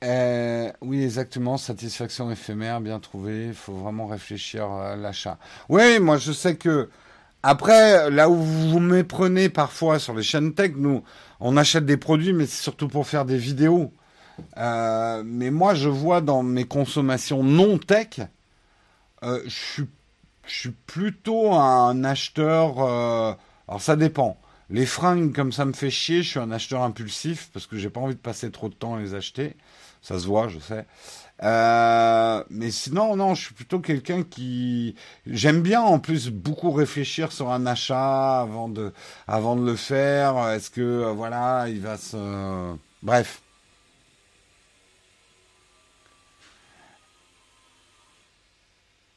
[SPEAKER 1] Euh, oui, exactement. Satisfaction éphémère, bien trouvé. Il faut vraiment réfléchir à l'achat. Oui, moi je sais que après, là où vous vous méprenez parfois sur les chaînes tech, nous, on achète des produits, mais c'est surtout pour faire des vidéos. Euh, mais moi, je vois dans mes consommations non tech, euh, je, suis, plutôt un acheteur. Alors ça dépend. Les fringues, comme ça me fait chier, je suis un acheteur impulsif parce que j'ai pas envie de passer trop de temps à les acheter. Ça se voit, je sais. Euh, mais sinon, non, je suis plutôt quelqu'un qui j'aime bien en plus beaucoup réfléchir sur un achat avant de le faire. Est-ce que voilà, il va se bref.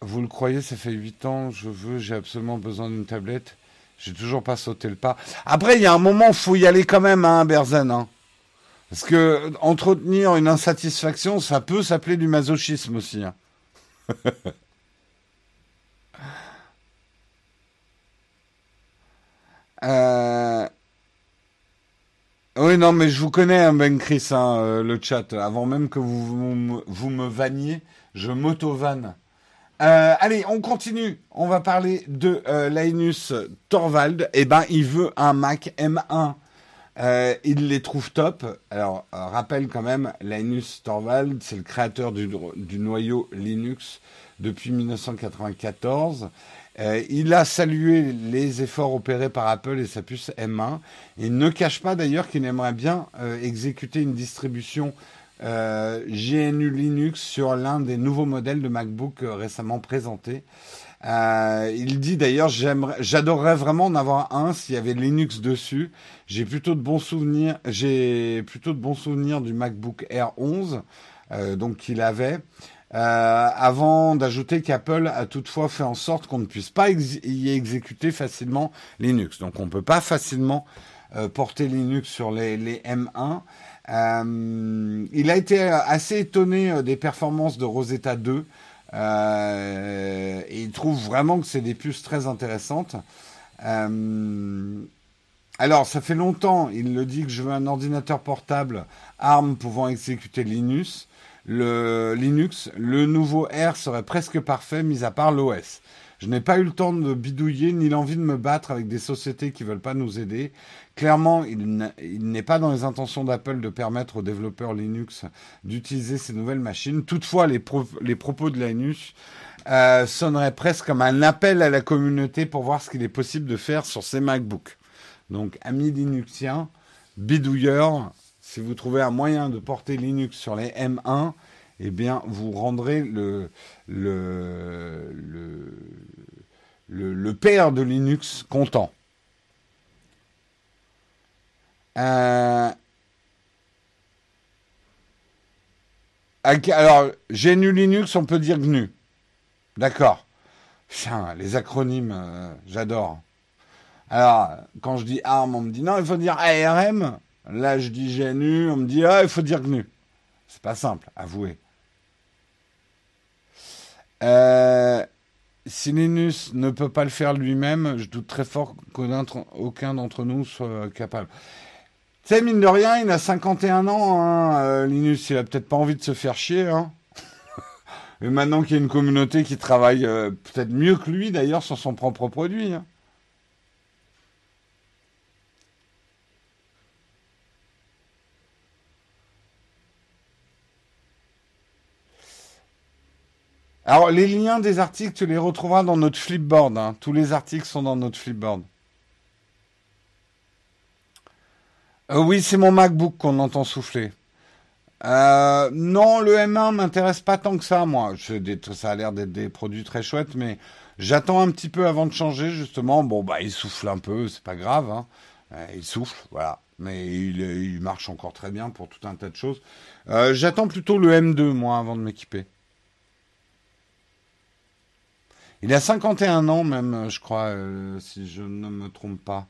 [SPEAKER 1] Vous le croyez, ça fait 8 ans, je veux, j'ai absolument besoin d'une tablette. J'ai toujours pas sauté le pas. Après, il y a un moment, faut y aller quand même, hein, Berzen. Hein. Parce que entretenir une insatisfaction, ça peut s'appeler du masochisme aussi. Hein. [laughs] euh... Oui, non, mais je vous connais, hein, Ben Chris, hein, euh, le chat. Avant même que vous, me vanniez, je m'auto-vanne. Euh, allez, on continue. On va parler de euh, Linus Torvald. Eh ben, il veut un Mac M1. Euh, il les trouve top. Alors, euh, rappelle quand même, Linus Torvald, c'est le créateur du, noyau Linux depuis 1994. Euh, il a salué les efforts opérés par Apple et sa puce M1. Il ne cache pas d'ailleurs qu'il aimerait bien euh, exécuter une distribution GNU Linux sur l'un des nouveaux modèles de MacBook récemment présentés. Euh, il dit d'ailleurs j'adorerais vraiment en avoir un s'il y avait Linux dessus. J'ai plutôt de bons souvenirs. J'ai plutôt de bons souvenirs du MacBook Air 11, euh, donc qu'il avait. Euh, avant d'ajouter qu'Apple a toutefois fait en sorte qu'on ne puisse pas y exécuter facilement Linux. Donc on ne peut pas facilement euh, porter Linux sur les, les M1. Euh, il a été assez étonné euh, des performances de Rosetta 2 euh, il trouve vraiment que c'est des puces très intéressantes. Euh, alors, ça fait longtemps, il le dit que je veux un ordinateur portable ARM pouvant exécuter Linux. Le Linux, le nouveau R serait presque parfait, mis à part l'OS. Je n'ai pas eu le temps de bidouiller ni l'envie de me battre avec des sociétés qui veulent pas nous aider. Clairement, il n'est pas dans les intentions d'Apple de permettre aux développeurs Linux d'utiliser ces nouvelles machines. Toutefois, les, pro les propos de Linus euh, sonneraient presque comme un appel à la communauté pour voir ce qu'il est possible de faire sur ces MacBooks. Donc, amis Linuxiens, bidouilleurs, si vous trouvez un moyen de porter Linux sur les M1, eh bien, vous rendrez le, le, le, le père de Linux content. Euh... Alors, GNU Linux, on peut dire GNU. D'accord. Putain, les acronymes, euh, j'adore. Alors, quand je dis ARM, on me dit non, il faut dire ARM. Là, je dis GNU, on me dit ah, il faut dire GNU. C'est pas simple, avouez. Euh, si Linus ne peut pas le faire lui-même, je doute très fort qu'aucun d'entre nous soit capable. Sais, mine de rien, il a 51 ans, hein, euh, Linus. Il a peut-être pas envie de se faire chier. Hein. [laughs] Et maintenant qu'il y a une communauté qui travaille euh, peut-être mieux que lui, d'ailleurs, sur son propre produit. Hein. Alors, les liens des articles, tu les retrouveras dans notre flipboard. Hein. Tous les articles sont dans notre flipboard. Euh, oui, c'est mon MacBook qu'on entend souffler. Euh, non, le M1 m'intéresse pas tant que ça, moi. ça a l'air d'être des produits très chouettes, mais j'attends un petit peu avant de changer, justement. Bon, bah, il souffle un peu, c'est pas grave. Hein. Euh, il souffle, voilà. Mais il, marche encore très bien pour tout un tas de choses. j'attends plutôt le M2, moi, avant de m'équiper. Il a 51 ans même, je crois, si je ne me trompe pas.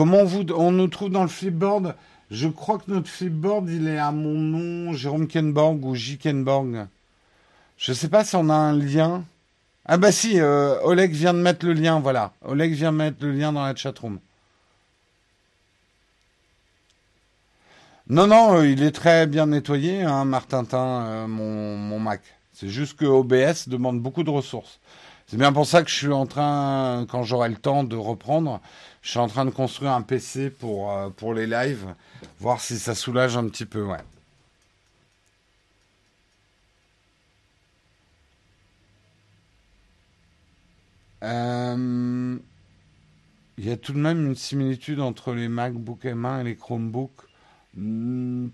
[SPEAKER 1] Comment vous, on nous trouve dans le flipboard? Je crois que notre flipboard, il est à mon nom, Jérôme Kenborg ou J. Kenborg. Je ne sais pas si on a un lien. Ah bah si, euh, Oleg vient de mettre le lien, voilà. Oleg vient de mettre le lien dans la chatroom. Non, non, euh, il est très bien nettoyé, hein, Martintin, euh, mon, Mac. C'est juste que OBS demande beaucoup de ressources. C'est bien pour ça que je suis en train, quand j'aurai le temps de reprendre, je suis en train de construire un PC pour, euh, pour les lives, voir si ça soulage un petit peu, ouais. Il y a tout de même une similitude entre les MacBook M1 et les Chromebooks. Hmm,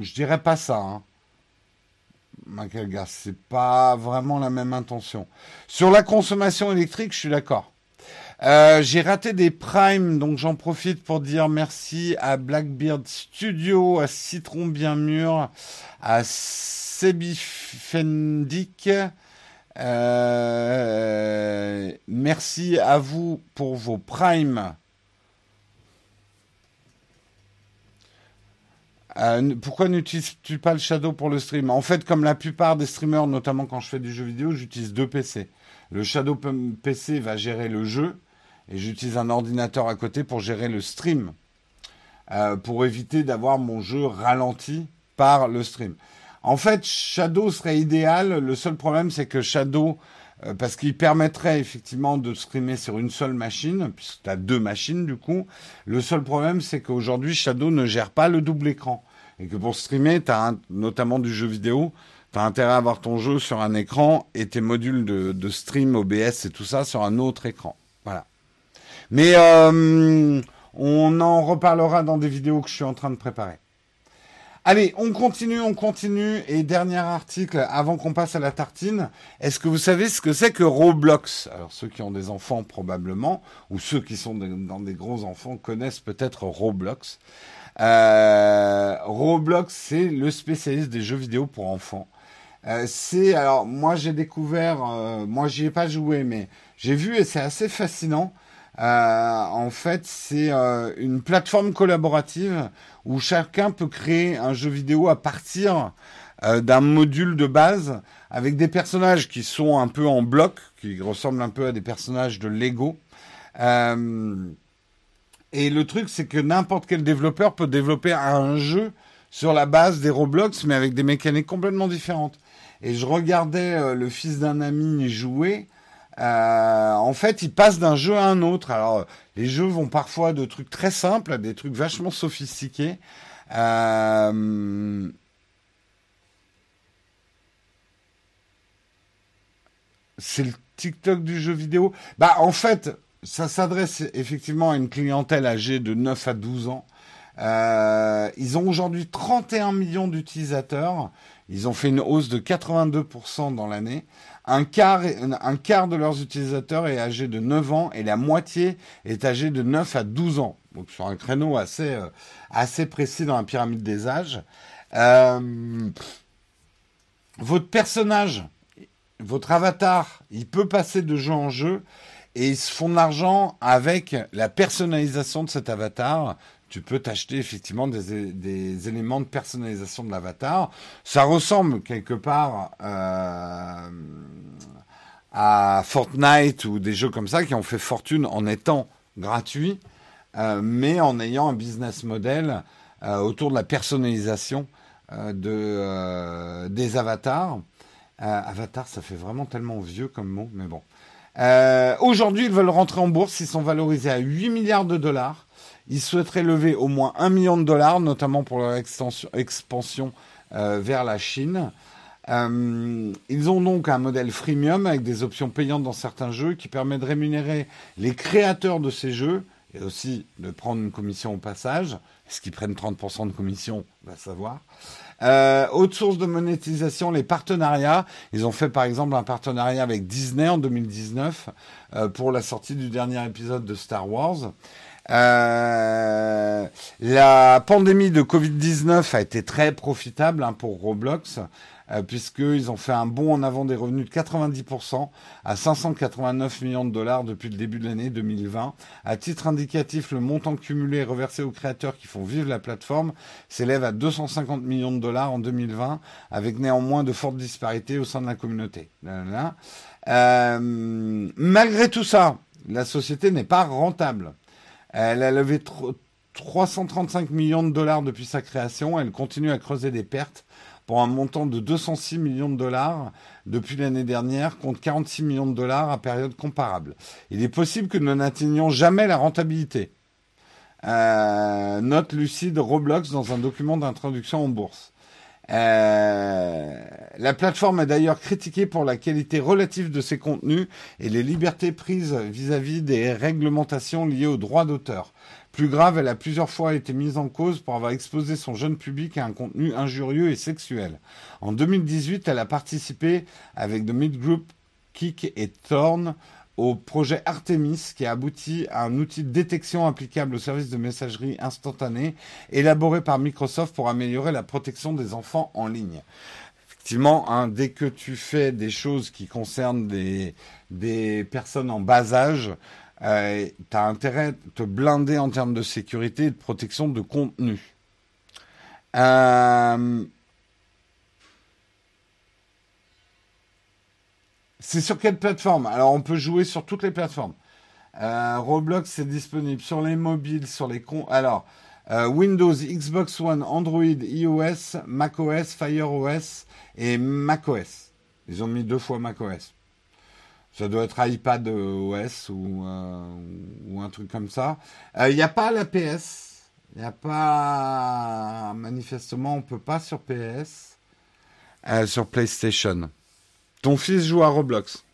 [SPEAKER 1] je dirais pas ça. Hein. Michael Gass, c'est pas vraiment la même intention. Sur la consommation électrique, je suis d'accord. Euh, j'ai raté des primes, donc j'en profite pour dire merci à Blackbeard Studio, à Citron Bien Mûr, à Sebi Fendic. Euh, merci à vous pour vos primes Euh, pourquoi n'utilises-tu pas le Shadow pour le stream? En fait, comme la plupart des streamers, notamment quand je fais du jeu vidéo, j'utilise deux PC. Le Shadow PC va gérer le jeu et j'utilise un ordinateur à côté pour gérer le stream, euh, pour éviter d'avoir mon jeu ralenti par le stream. En fait, Shadow serait idéal. Le seul problème, c'est que Shadow, euh, parce qu'il permettrait effectivement de streamer sur une seule machine, puisque tu as deux machines du coup. Le seul problème, c'est qu'aujourd'hui, Shadow ne gère pas le double écran. Et que pour streamer, tu as notamment du jeu vidéo, tu as intérêt à avoir ton jeu sur un écran et tes modules de, stream, OBS et tout ça sur un autre écran. Voilà. Mais euh, on en reparlera dans des vidéos que je suis en train de préparer. Allez, on continue, on continue. Et dernier article, avant qu'on passe à la tartine, est-ce que vous savez ce que c'est que Roblox? Alors ceux qui ont des enfants probablement, ou ceux qui sont dans des gros enfants connaissent peut-être Roblox. Euh, Roblox, c'est le spécialiste des jeux vidéo pour enfants. Euh, c'est alors moi j'ai découvert, moi j'y ai pas joué, mais j'ai vu et c'est assez fascinant. Euh, en fait, c'est euh, une plateforme collaborative où chacun peut créer un jeu vidéo à partir euh, d'un module de base avec des personnages qui sont un peu en bloc, qui ressemblent un peu à des personnages de Lego. et le truc, c'est que n'importe quel développeur peut développer un jeu sur la base des Roblox, mais avec des mécaniques complètement différentes. Et je regardais le fils d'un ami jouer. Euh, en fait, il passe d'un jeu à un autre. Alors, les jeux vont parfois de trucs très simples à des trucs vachement sophistiqués. Euh, c'est le TikTok du jeu vidéo. Bah, en fait, ça s'adresse effectivement à une clientèle âgée de 9 à 12 ans. Euh, ils ont aujourd'hui 31 millions d'utilisateurs. Ils ont fait une hausse de 82% dans l'année. Un quart, de leurs utilisateurs est âgé de 9 ans et la moitié est âgée de 9 à 12 ans. Donc sur un créneau assez, euh, assez précis dans la pyramide des âges. Euh, votre personnage, votre avatar, il peut passer de jeu en jeu et ils se font de l'argent avec la personnalisation de cet avatar. Tu peux t'acheter effectivement des, éléments de personnalisation de l'avatar. Ça ressemble quelque part euh, à Fortnite ou des jeux comme ça qui ont fait fortune en étant gratuits, euh, mais en ayant un business model euh, autour de la personnalisation de, des avatars. avatar, ça fait vraiment tellement vieux comme mot, mais bon. Aujourd'hui, ils veulent rentrer en bourse. Ils sont valorisés à 8 milliards de dollars. Ils souhaiteraient lever au moins un million de dollars, notamment pour leur expansion euh, vers la Chine. Euh, ils ont donc un modèle freemium avec des options payantes dans certains jeux qui permet de rémunérer les créateurs de ces jeux et aussi de prendre une commission au passage. Est-ce qu'ils prennent 30% de commission? Va savoir. Euh, autre source de monétisation, les partenariats. Ils ont fait par exemple un partenariat avec Disney en 2019 pour la sortie du dernier épisode de Star Wars. Euh, la pandémie de Covid-19 a été très profitable hein, pour Roblox, euh, puisqu'ils ont fait un bond en avant des revenus de 90% à 589 millions de dollars depuis le début de l'année 2020. À titre indicatif, le montant cumulé reversé aux créateurs qui font vivre la plateforme s'élève à 250 millions de dollars en 2020, avec néanmoins de fortes disparités au sein de la communauté. Euh, malgré tout ça, la société n'est pas rentable. Elle a levé 335 millions de dollars depuis sa création. Elle continue à creuser des pertes pour un montant de 206 millions de dollars depuis l'année dernière, contre 46 millions de dollars à période comparable. Il est possible que nous n'atteignions jamais la rentabilité. Euh, note lucide Roblox dans un document d'introduction en bourse. Euh, la plateforme est d'ailleurs critiquée pour la qualité relative de ses contenus et les libertés prises vis-à-vis des réglementations liées aux droits d'auteur. Plus grave, elle a plusieurs fois été mise en cause pour avoir exposé son jeune public à un contenu injurieux et sexuel. En 2018, elle a participé avec The Mid Group, Kick et Thorn au projet Artemis qui a abouti à un outil de détection applicable au service de messagerie instantanée élaboré par Microsoft pour améliorer la protection des enfants en ligne. Effectivement, hein, dès que tu fais des choses qui concernent des, des personnes en bas âge, euh, tu as intérêt à te blinder en termes de sécurité et de protection de contenu. Euh, C'est sur quelle plateforme? Alors, on peut jouer sur toutes les plateformes. Euh, Roblox, c'est disponible sur les mobiles, sur les con. Alors, euh, Windows, Xbox One, Android, iOS, macOS, FireOS et macOS. Ils ont mis deux fois macOS. Ça doit être iPad OS ou, euh, ou un truc comme ça. Il n'y a pas la PS. Il n'y a pas. Manifestement, on peut pas sur PS. sur PlayStation. Ton fils joue à Roblox.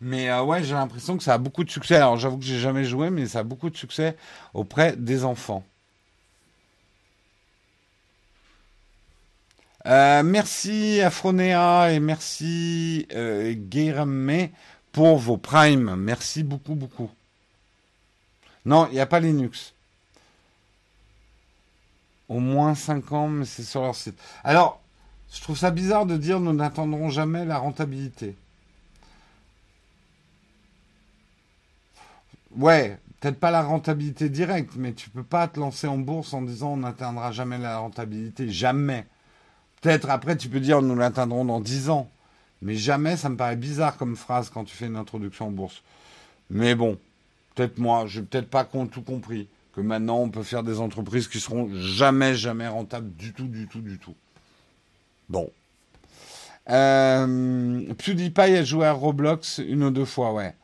[SPEAKER 1] Mais euh, ouais, j'ai l'impression que ça a beaucoup de succès. Alors j'avoue que j'ai jamais joué, mais ça a beaucoup de succès auprès des enfants. Euh, merci Afronea et merci euh, pour vos primes. Merci beaucoup, beaucoup. Non, il n'y a pas Linux. Au moins 5 ans, mais c'est sur leur site. Alors, je trouve ça bizarre de dire nous n'attendrons jamais la rentabilité. Ouais, peut-être pas la rentabilité directe, mais tu peux pas te lancer en bourse en disant on n'atteindra jamais la rentabilité. Jamais. Peut-être après tu peux dire nous l'atteindrons dans 10 ans. Mais jamais, ça me paraît bizarre comme phrase quand tu fais une introduction en bourse. Mais bon, peut-être moi, je n'ai peut-être pas tout compris. Que maintenant, on peut faire des entreprises qui seront jamais, jamais rentables du tout, du tout, du tout. Bon. Euh, PewDiePie a joué à Roblox une ou deux fois, ouais.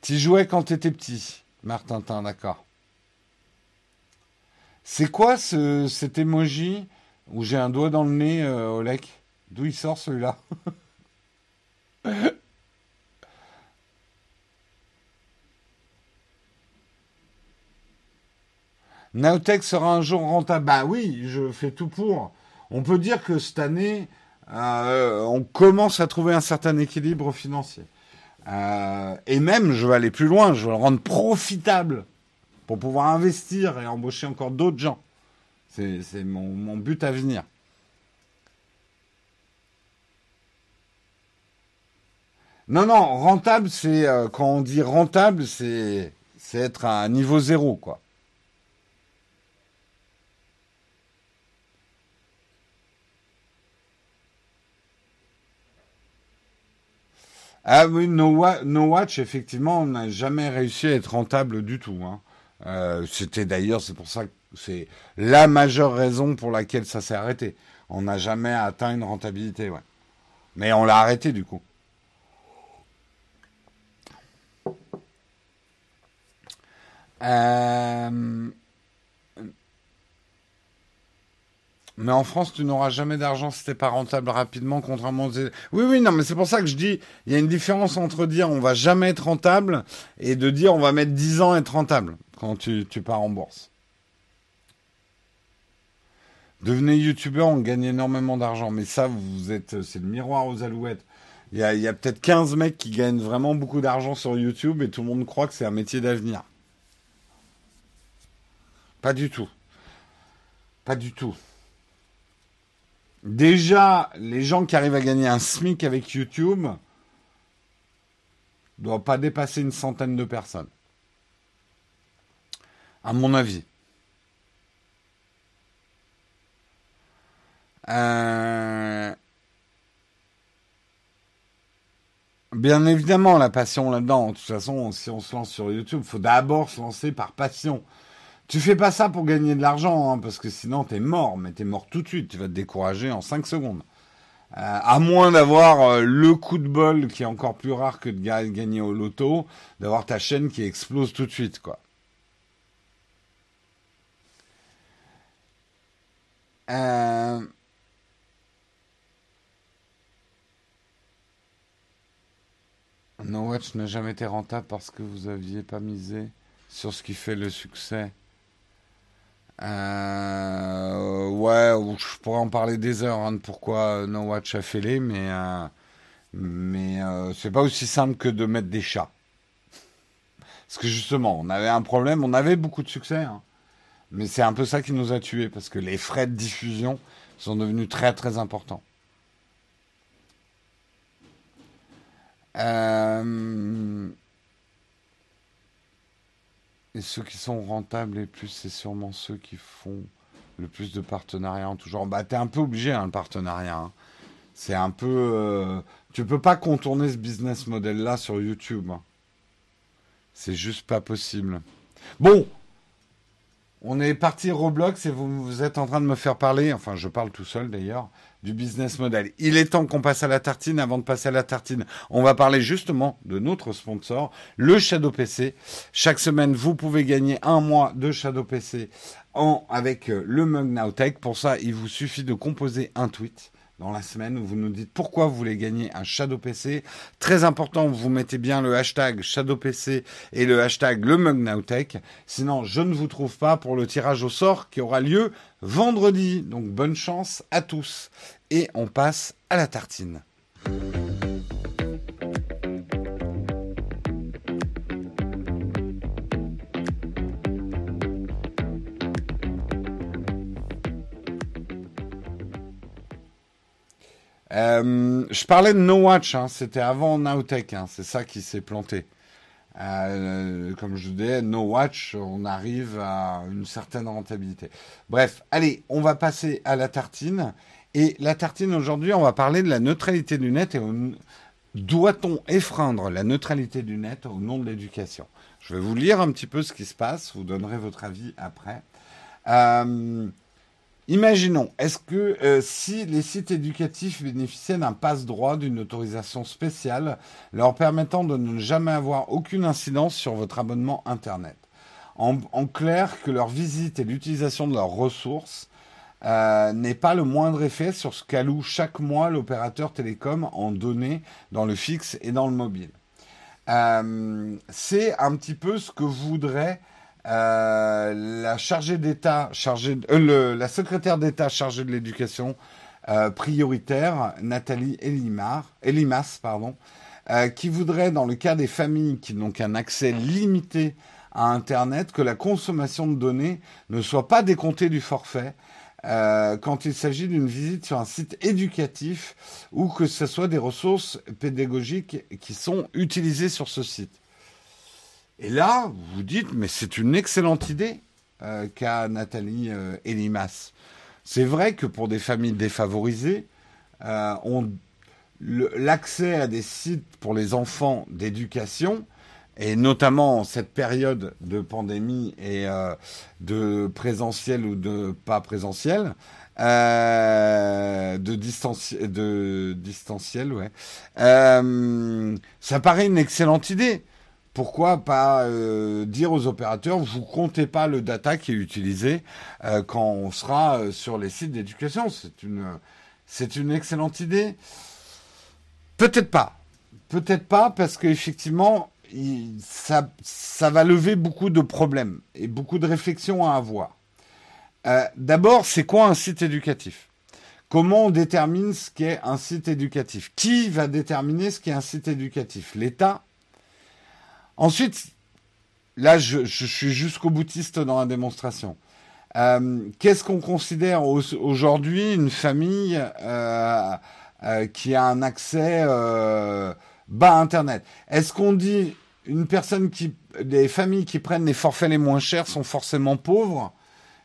[SPEAKER 1] Tu jouais quand t'étais petit, Martin, d'accord. C'est quoi ce, cet emoji où j'ai un doigt dans le nez, euh, Olek D'où il sort celui-là? [laughs] Naotech sera un jour rentable. Bah oui, je fais tout pour on peut dire que cette année, euh, on commence à trouver un certain équilibre financier. Euh, et même, je vais aller plus loin, je vais le rendre profitable pour pouvoir investir et embaucher encore d'autres gens. C'est mon, but à venir. Non, non, rentable, c'est euh, quand on dit rentable, c'est être à niveau zéro, quoi. Ah oui, No, Watch, effectivement, on n'a jamais réussi à être rentable du tout. Hein. Euh, c'était d'ailleurs, c'est pour ça que c'est la majeure raison pour laquelle ça s'est arrêté. On n'a jamais atteint une rentabilité, ouais. Mais on l'a arrêté du coup. Euh, mais en France, tu n'auras jamais d'argent si t'es pas rentable rapidement, contrairement aux... Oui, oui, non, mais c'est pour ça que je dis, il y a une différence entre dire on va jamais être rentable et de dire on va mettre 10 ans à être rentable quand tu, pars en bourse. Devenez youtubeur, on gagne énormément d'argent. Mais ça, vous êtes, c'est le miroir aux alouettes. Il y a, y a peut-être 15 mecs qui gagnent vraiment beaucoup d'argent sur YouTube et tout le monde croit que c'est un métier d'avenir. Pas du tout. Pas du tout. Déjà, les gens qui arrivent à gagner un SMIC avec YouTube ne doivent pas dépasser une centaine de personnes. À mon avis. Euh, bien évidemment, la passion là-dedans. De toute façon, si on se lance sur YouTube, il faut d'abord se lancer par passion. Tu fais pas ça pour gagner de l'argent, hein, parce que sinon t'es mort, mais t'es mort tout de suite. Tu vas te décourager en 5 secondes. Euh, à moins d'avoir euh, le coup de bol qui est encore plus rare que de gagner au loto, d'avoir ta chaîne qui explose tout de suite, quoi. Euh... No Watch n'a jamais été rentable parce que vous aviez pas misé sur ce qui fait le succès. Euh, ouais, je pourrais en parler des heures hein, de pourquoi No Watch a fêlé, mais, euh, mais euh, c'est pas aussi simple que de mettre des chats. Parce que justement, on avait un problème, on avait beaucoup de succès, hein. mais c'est un peu ça qui nous a tués, parce que les frais de diffusion sont devenus très très importants. Euh, et ceux qui sont rentables les plus, c'est sûrement ceux qui font le plus de partenariats en tout genre. Bah, t'es un peu obligé, hein, le partenariat. Hein. C'est un peu. Euh, tu peux pas contourner ce business model-là sur YouTube. Hein. C'est juste pas possible. Bon, on est parti Roblox et vous, vous êtes en train de me faire parler, enfin je parle tout seul d'ailleurs, du business model. Il est temps qu'on passe à la tartine. Avant de passer à la tartine, on va parler justement de notre sponsor, le Shadow PC. Chaque semaine, vous pouvez gagner un mois de Shadow PC en, avec euh, le Mug Nowtech. Pour ça, il vous suffit de composer un tweet dans la semaine où vous nous dites pourquoi vous voulez gagner un Shadow PC. Très important, vous mettez bien le hashtag Shadow PC et le hashtag le Mug. Sinon, je ne vous trouve pas pour le tirage au sort qui aura lieu vendredi. Donc bonne chance à tous. Et on passe à la tartine. Euh, je parlais de No Watch, hein. c'était avant Nowtech, hein. c'est ça qui s'est planté. Euh, comme je disais, No Watch, on arrive à une certaine rentabilité. Bref, allez, on va passer à la tartine. Et la tartine aujourd'hui, on va parler de la neutralité du net et doit-on effreindre la neutralité du net au nom de l'éducation? Je vais vous lire un petit peu ce qui se passe, vous donnerez votre avis après. Euh, Imaginons, est-ce que euh, si les sites éducatifs bénéficiaient d'un passe-droit, d'une autorisation spéciale, leur permettant de ne jamais avoir aucune incidence sur votre abonnement Internet? En, clair, que leur visite et l'utilisation de leurs ressources euh, n'aient pas le moindre effet sur ce qu'alloue chaque mois l'opérateur télécom en données dans le fixe et dans le mobile. Euh, c'est un petit peu ce que voudrait euh, la chargée d'État, chargée, euh, la secrétaire d'État chargée de l'éducation euh, prioritaire, Nathalie Elimar, Elimas, pardon, qui voudrait, dans le cas des familles qui n'ont qu'un accès limité à Internet, que la consommation de données ne soit pas décomptée du forfait quand il s'agit d'une visite sur un site éducatif ou que ce soit des ressources pédagogiques qui sont utilisées sur ce site. Et là, vous vous dites, mais c'est une excellente idée euh, qu'a Nathalie euh, Elimas. C'est vrai que pour des familles défavorisées, euh, l'accès à des sites pour les enfants d'éducation, et notamment en cette période de pandémie et de présentiel ou de pas présentiel, de, de distanciel, ouais. Ça paraît une excellente idée. Pourquoi pas euh, dire aux opérateurs, vous comptez pas le data qui est utilisé euh, quand on sera euh, sur les sites d'éducation C'est une, excellente idée. Peut-être pas. Peut-être pas parce qu'effectivement, ça, ça va lever beaucoup de problèmes et beaucoup de réflexions à avoir. D'abord, c'est quoi un site éducatif? Comment on détermine ce qu'est un site éducatif? Qui va déterminer ce qu'est un site éducatif? L'État Ensuite, là, je, suis jusqu'au boutiste dans la démonstration. Euh, Qu'est-ce qu'on considère aujourd'hui une famille euh, euh, qui a un accès bas Internet? Est-ce qu'on dit une personne qui, des familles qui prennent les forfaits les moins chers sont forcément pauvres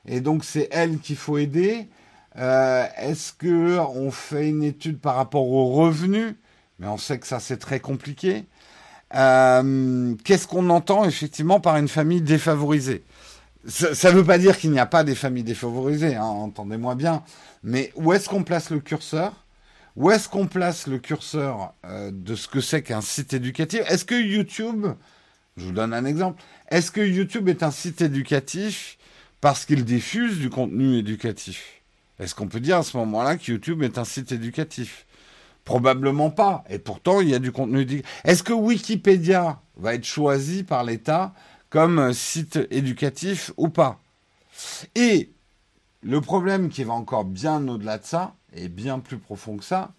[SPEAKER 1] et donc c'est elles qu'il faut aider? Est-ce que on fait une étude par rapport aux revenus? Mais on sait que ça c'est très compliqué. Euh, Qu'est-ce qu'on entend effectivement par une famille défavorisée? Ça ne veut pas dire qu'il n'y a pas des familles défavorisées, hein, entendez-moi bien. Mais où est-ce qu'on place le curseur? Où est-ce qu'on place le curseur euh, de ce que c'est qu'un site éducatif? Est-ce que YouTube, je vous donne un exemple, est-ce que YouTube est un site éducatif parce qu'il diffuse du contenu éducatif? Est-ce qu'on peut dire à ce moment-là que YouTube est un site éducatif? Probablement pas. Et pourtant, il y a du contenu. Est-ce que Wikipédia va être choisi par l'État comme site éducatif ou pas? Et le problème qui va encore bien au-delà de ça, et bien plus profond que ça,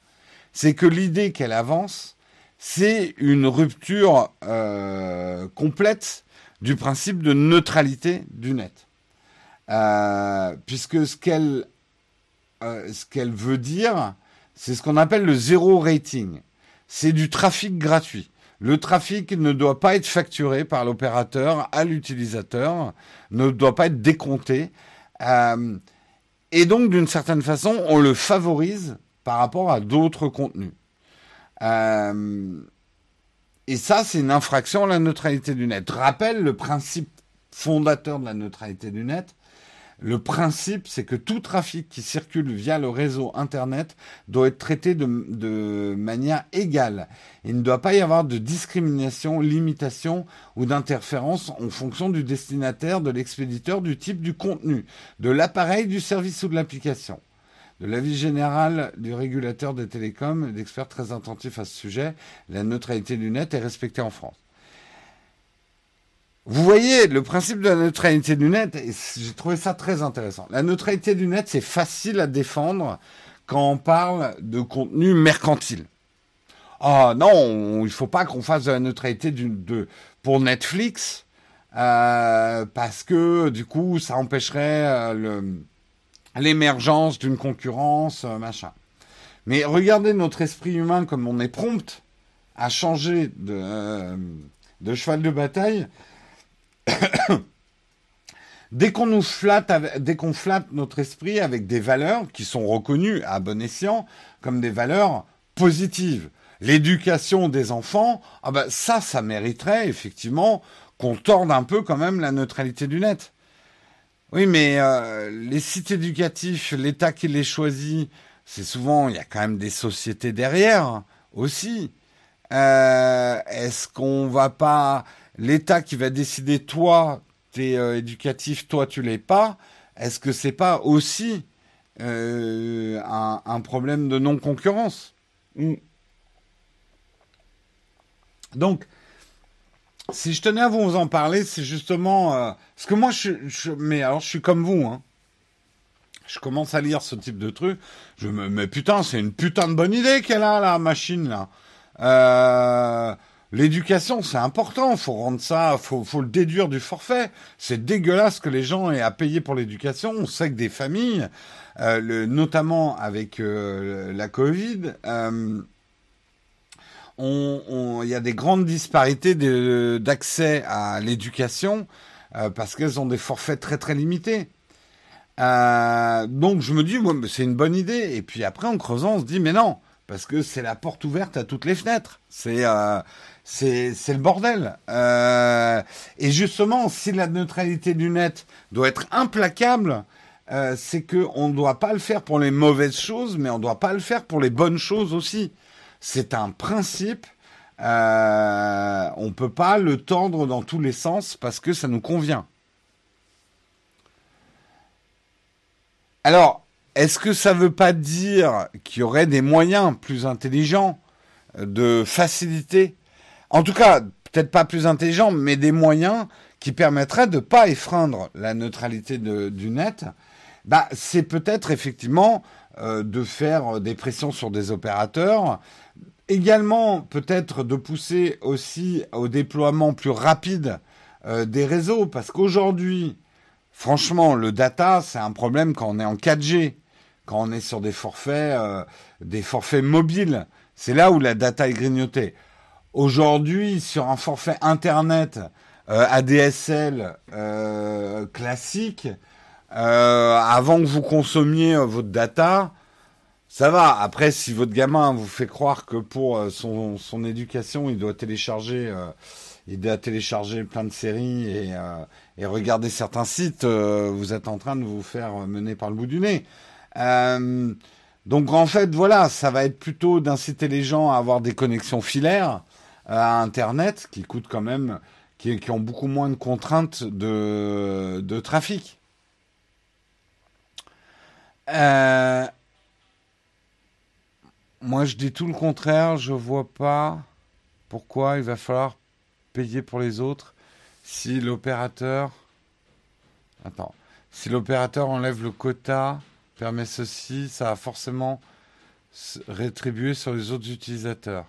[SPEAKER 1] c'est que l'idée qu'elle avance, c'est une rupture euh, complète du principe de neutralité du net. Euh, puisque euh, ce qu'elle veut dire, c'est ce qu'on appelle le zéro rating. C'est du trafic gratuit. Le trafic ne doit pas être facturé par l'opérateur à l'utilisateur, ne doit pas être décompté. Euh, et donc, d'une certaine façon, on le favorise par rapport à d'autres contenus. Euh, et ça, c'est une infraction à la neutralité du net. Rappelle le principe fondateur de la neutralité du net, le principe, c'est que tout trafic qui circule via le réseau Internet doit être traité de, manière égale. Il ne doit pas y avoir de discrimination, limitation ou d'interférence en fonction du destinataire, de l'expéditeur, du type du contenu, de l'appareil, du service ou de l'application. De l'avis général du régulateur des télécoms d'experts très attentifs à ce sujet, la neutralité du net est respectée en France. Vous voyez, le principe de la neutralité du net, j'ai trouvé ça très intéressant. La neutralité du net, c'est facile à défendre quand on parle de contenu mercantile. Ah non, il faut pas qu'on fasse de la neutralité pour Netflix, euh, parce que du coup, ça empêcherait euh, l'émergence d'une concurrence, euh, machin. Mais regardez notre esprit humain comme on est prompt à changer de cheval de bataille dès qu'on nous flatte, dès qu'on flatte notre esprit avec des valeurs qui sont reconnues à bon escient comme des valeurs positives, l'éducation des enfants, ah ben ça, ça mériterait effectivement qu'on torde un peu quand même la neutralité du net. Oui, mais euh, les sites éducatifs, l'État qui les choisit, c'est souvent, il y a quand même des sociétés derrière aussi. Euh, Est-ce qu'on va pas l'État qui va décider, toi, tu es euh, éducatif, toi, tu l'es pas, est-ce que c'est pas aussi euh, un, problème de non-concurrence? Donc, si je tenais à vous en parler, c'est justement euh, parce que moi, je, mais alors, je suis comme vous, hein. Je commence à lire ce type de truc. Je me, mais putain, c'est une putain de bonne idée qu'elle a la machine là. L'éducation, c'est important. Faut rendre ça, faut, faut le déduire du forfait. C'est dégueulasse que les gens aient à payer pour l'éducation. On sait que des familles, euh, notamment avec euh, la Covid, euh, il y a des grandes disparités d'accès à l'éducation parce qu'elles ont des forfaits très très limités. Donc je me dis, c'est une bonne idée. Et puis après, en creusant, on se dit, mais non, parce que c'est la porte ouverte à toutes les fenêtres. C'est euh, c'est le bordel. Euh, et justement, si la neutralité du net doit être implacable, euh, c'est que on ne doit pas le faire pour les mauvaises choses, mais on ne doit pas le faire pour les bonnes choses aussi. C'est un principe. Euh, on peut pas le tendre dans tous les sens parce que ça nous convient. Alors, est-ce que ça ne veut pas dire qu'il y aurait des moyens plus intelligents de faciliter En tout cas, peut-être pas plus intelligents, mais des moyens qui permettraient de ne pas effreindre la neutralité du net? Bah, c'est peut-être effectivement euh, de faire des pressions sur des opérateurs, également peut-être de pousser aussi au déploiement plus rapide euh, des réseaux, parce qu'aujourd'hui, franchement, le data, c'est un problème quand on est en 4G quand on est sur des forfaits, euh, des forfaits mobiles. C'est là où la data est grignotée. Aujourd'hui, sur un forfait Internet euh, ADSL euh, classique, avant que vous consommiez votre data, ça va. Après, si votre gamin vous fait croire que pour son, éducation, il doit télécharger, il doit télécharger plein de séries et regarder certains sites, vous êtes en train de vous faire mener par le bout du nez. Euh, donc en fait, voilà, ça va être plutôt d'inciter les gens à avoir des connexions filaires euh, à Internet, qui coûtent quand même, qui, ont beaucoup moins de contraintes de, trafic. Euh, moi, je dis tout le contraire. Je vois pas pourquoi il va falloir payer pour les autres si l'opérateur. Si l'opérateur enlève le quota permet ceci, ça va forcément rétribuer sur les autres utilisateurs.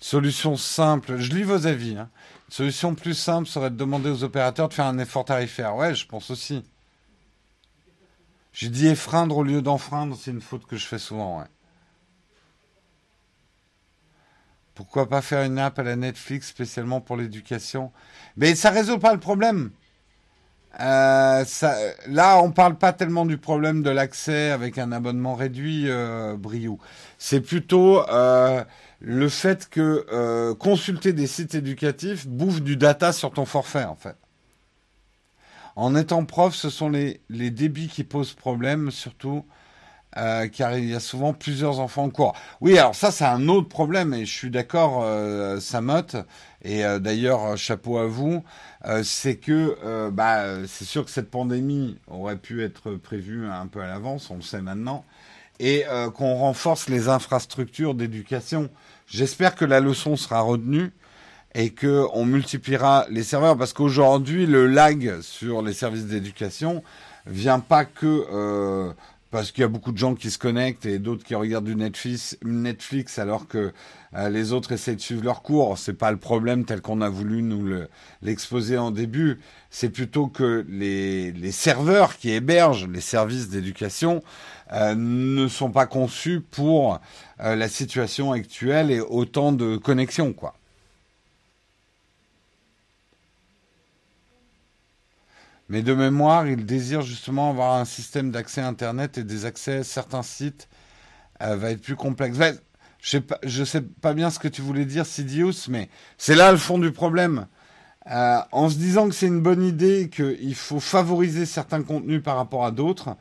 [SPEAKER 1] solution simple, je lis vos avis. Hein. Une solution plus simple serait de demander aux opérateurs de faire un effort tarifaire. Ouais, je pense aussi. J'ai dit effreindre au lieu d'enfreindre, c'est une faute que je fais souvent. Ouais. Pourquoi pas faire une app à la Netflix spécialement pour l'éducation? Mais ça résout pas le problème. Euh, là, on parle pas tellement du problème de l'accès avec un abonnement réduit, euh, Briou. C'est plutôt euh, le fait que consulter des sites éducatifs bouffe du data sur ton forfait, en fait. En étant prof, ce sont les débits qui posent problème, surtout euh, car il y a souvent plusieurs enfants en cours. Oui, alors ça, c'est un autre problème, et je suis d'accord, euh, et euh, d'ailleurs, chapeau à vous, euh, c'est que bah, c'est sûr que cette pandémie aurait pu être prévue un peu à l'avance, on le sait maintenant, et qu'on renforce les infrastructures d'éducation. J'espère que la leçon sera retenue et que on multipliera les serveurs, parce qu'aujourd'hui, le lag sur les services d'éducation vient pas que parce qu'il y a beaucoup de gens qui se connectent et d'autres qui regardent du Netflix, Netflix alors que euh, les autres essayent de suivre leur cours. C'est pas le problème tel qu'on a voulu nous l'exposer en début. C'est plutôt que les, serveurs qui hébergent les services d'éducation euh, ne sont pas conçus pour euh, la situation actuelle et autant de connexions, quoi. Mais de mémoire, il désire justement avoir un système d'accès Internet et des accès à certains sites euh, va être plus complexe. je ne sais, pas bien ce que tu voulais dire, Sidious, mais c'est là le fond du problème. Euh, en se disant que c'est une bonne idée, qu'il faut favoriser certains contenus par rapport à d'autres,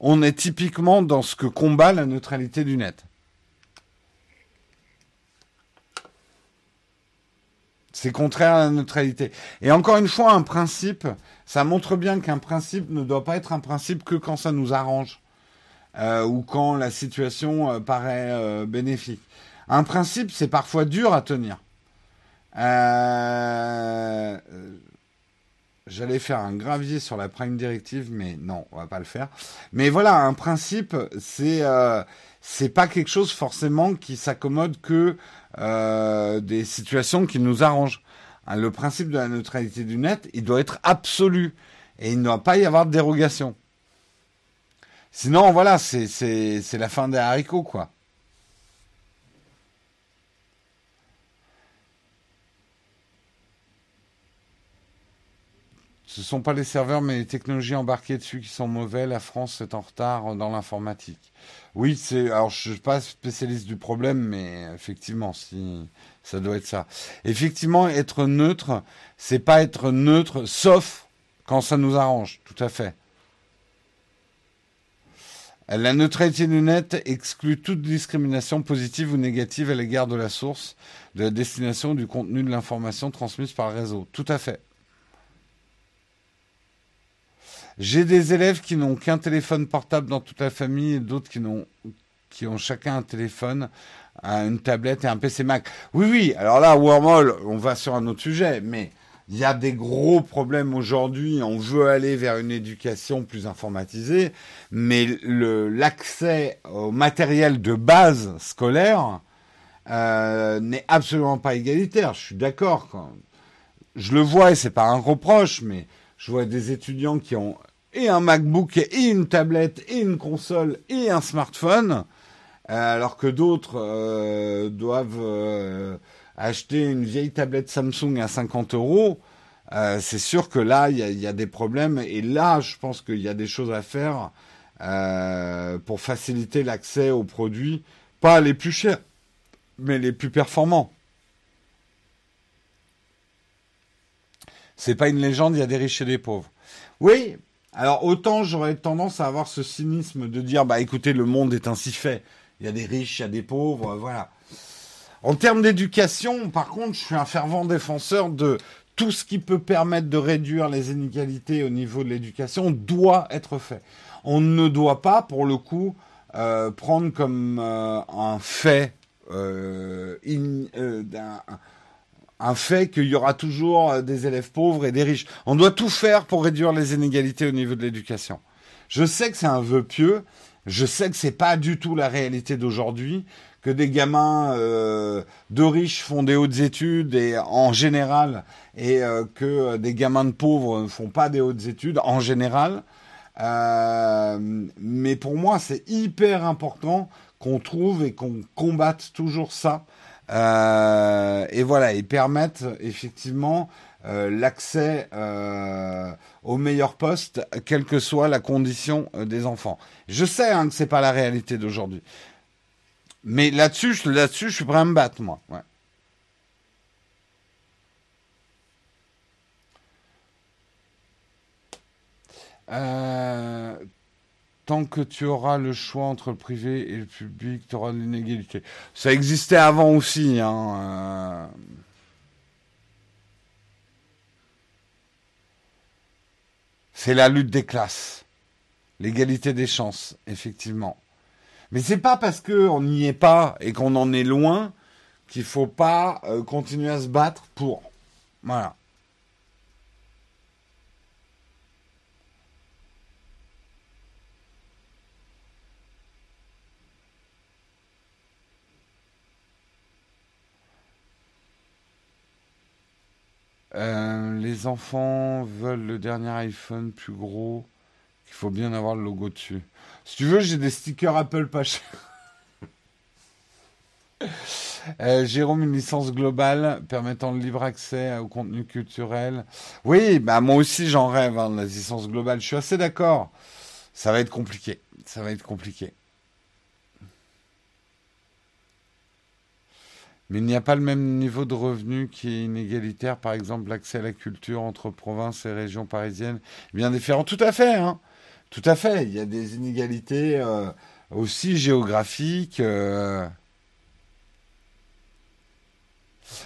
[SPEAKER 1] on est typiquement dans ce que combat la neutralité du net. C'est contraire à la neutralité. Et encore une fois, un principe, ça montre bien qu'un principe ne doit pas être un principe que quand ça nous arrange euh, ou quand la situation euh, paraît euh, bénéfique. Un principe, c'est parfois dur à tenir. J'allais faire un gravier sur la prime directive, mais non, on va pas le faire. Mais voilà, un principe, c'est c'est pas quelque chose forcément qui s'accommode que des situations qui nous arrangent. Hein, le principe de la neutralité du net, il doit être absolu. Et il ne doit pas y avoir de dérogation. Sinon, voilà, c'est la fin des haricots, quoi. Ce ne sont pas les serveurs, mais les technologies embarquées dessus qui sont mauvais. La France est en retard dans l'informatique. Oui, c'est. Alors, je ne suis pas spécialiste du problème, mais effectivement, si ça doit être ça. Effectivement, être neutre, c'est pas être neutre, sauf quand ça nous arrange. Tout à fait. La neutralité du net exclut toute discrimination positive ou négative à l'égard de la source, de la destination du contenu de l'information transmise par réseau. Tout à fait. J'ai des élèves qui n'ont qu'un téléphone portable dans toute la famille et d'autres qui, qui ont chacun un téléphone, une tablette et un PC Mac. Oui, oui, alors là, Wormhole, on va sur un autre sujet, mais il y a des gros problèmes aujourd'hui. On veut aller vers une éducation plus informatisée, mais l'accès au matériel de base scolaire euh, n'est absolument pas égalitaire. Je suis d'accord. Je le vois et c'est pas un reproche, mais je vois des étudiants qui ont et un MacBook et une tablette et une console et un smartphone, euh, alors que d'autres euh, doivent euh, acheter une vieille tablette Samsung à 50 euros. c'est sûr que là, il y, a, des problèmes et là, je pense qu'il y a des choses à faire pour faciliter l'accès aux produits, pas les plus chers, mais les plus performants. C'est pas une légende, il y a des riches et des pauvres. Oui, alors autant j'aurais tendance à avoir ce cynisme de dire bah écoutez le monde est ainsi fait, il y a des riches, il y a des pauvres, voilà. En termes d'éducation, par contre, je suis un fervent défenseur de tout ce qui peut permettre de réduire les inégalités au niveau de l'éducation doit être fait. On ne doit pas, pour le coup, euh, prendre comme euh, un fait euh, fait qu'il y aura toujours euh, des élèves pauvres et des riches. On doit tout faire pour réduire les inégalités au niveau de l'éducation. Je sais que c'est un vœu pieux, je sais que c'est pas du tout la réalité d'aujourd'hui, que des gamins euh, de riches font des hautes études et en général, et euh, que des gamins de pauvres ne font pas des hautes études en général. mais pour moi, c'est hyper important qu'on trouve et qu'on combatte toujours ça euh, et voilà, ils permettent effectivement euh, l'accès euh, aux meilleurs postes, quelle que soit la condition des enfants. Je sais hein, que c'est pas la réalité d'aujourd'hui, mais là-dessus, là-dessus, je suis prêt à me battre, moi. Euh, que tu auras le choix entre le privé et le public, tu auras l'inégalité. Ça existait avant aussi. Hein, euh. C'est la lutte des classes, l'égalité des chances, effectivement. Mais c'est pas parce qu'on n'y est pas et qu'on en est loin qu'il faut pas euh, continuer à se battre pour. Voilà. Euh, les enfants veulent le dernier iPhone plus gros. Il faut bien avoir le logo dessus. Si tu veux, j'ai des stickers Apple pas chers. [laughs] Euh, Jérôme, une licence globale permettant le libre accès au contenu culturel. Oui, bah moi aussi j'en rêve, hein, la licence globale. Je suis assez d'accord. Ça va être compliqué. Ça va être compliqué. Mais il n'y a pas le même niveau de revenu qui est inégalitaire. Par exemple, l'accès à la culture entre provinces et régions parisiennes bien différent. Tout à fait, hein Tout à fait. Il y a des inégalités euh, aussi géographiques. Euh.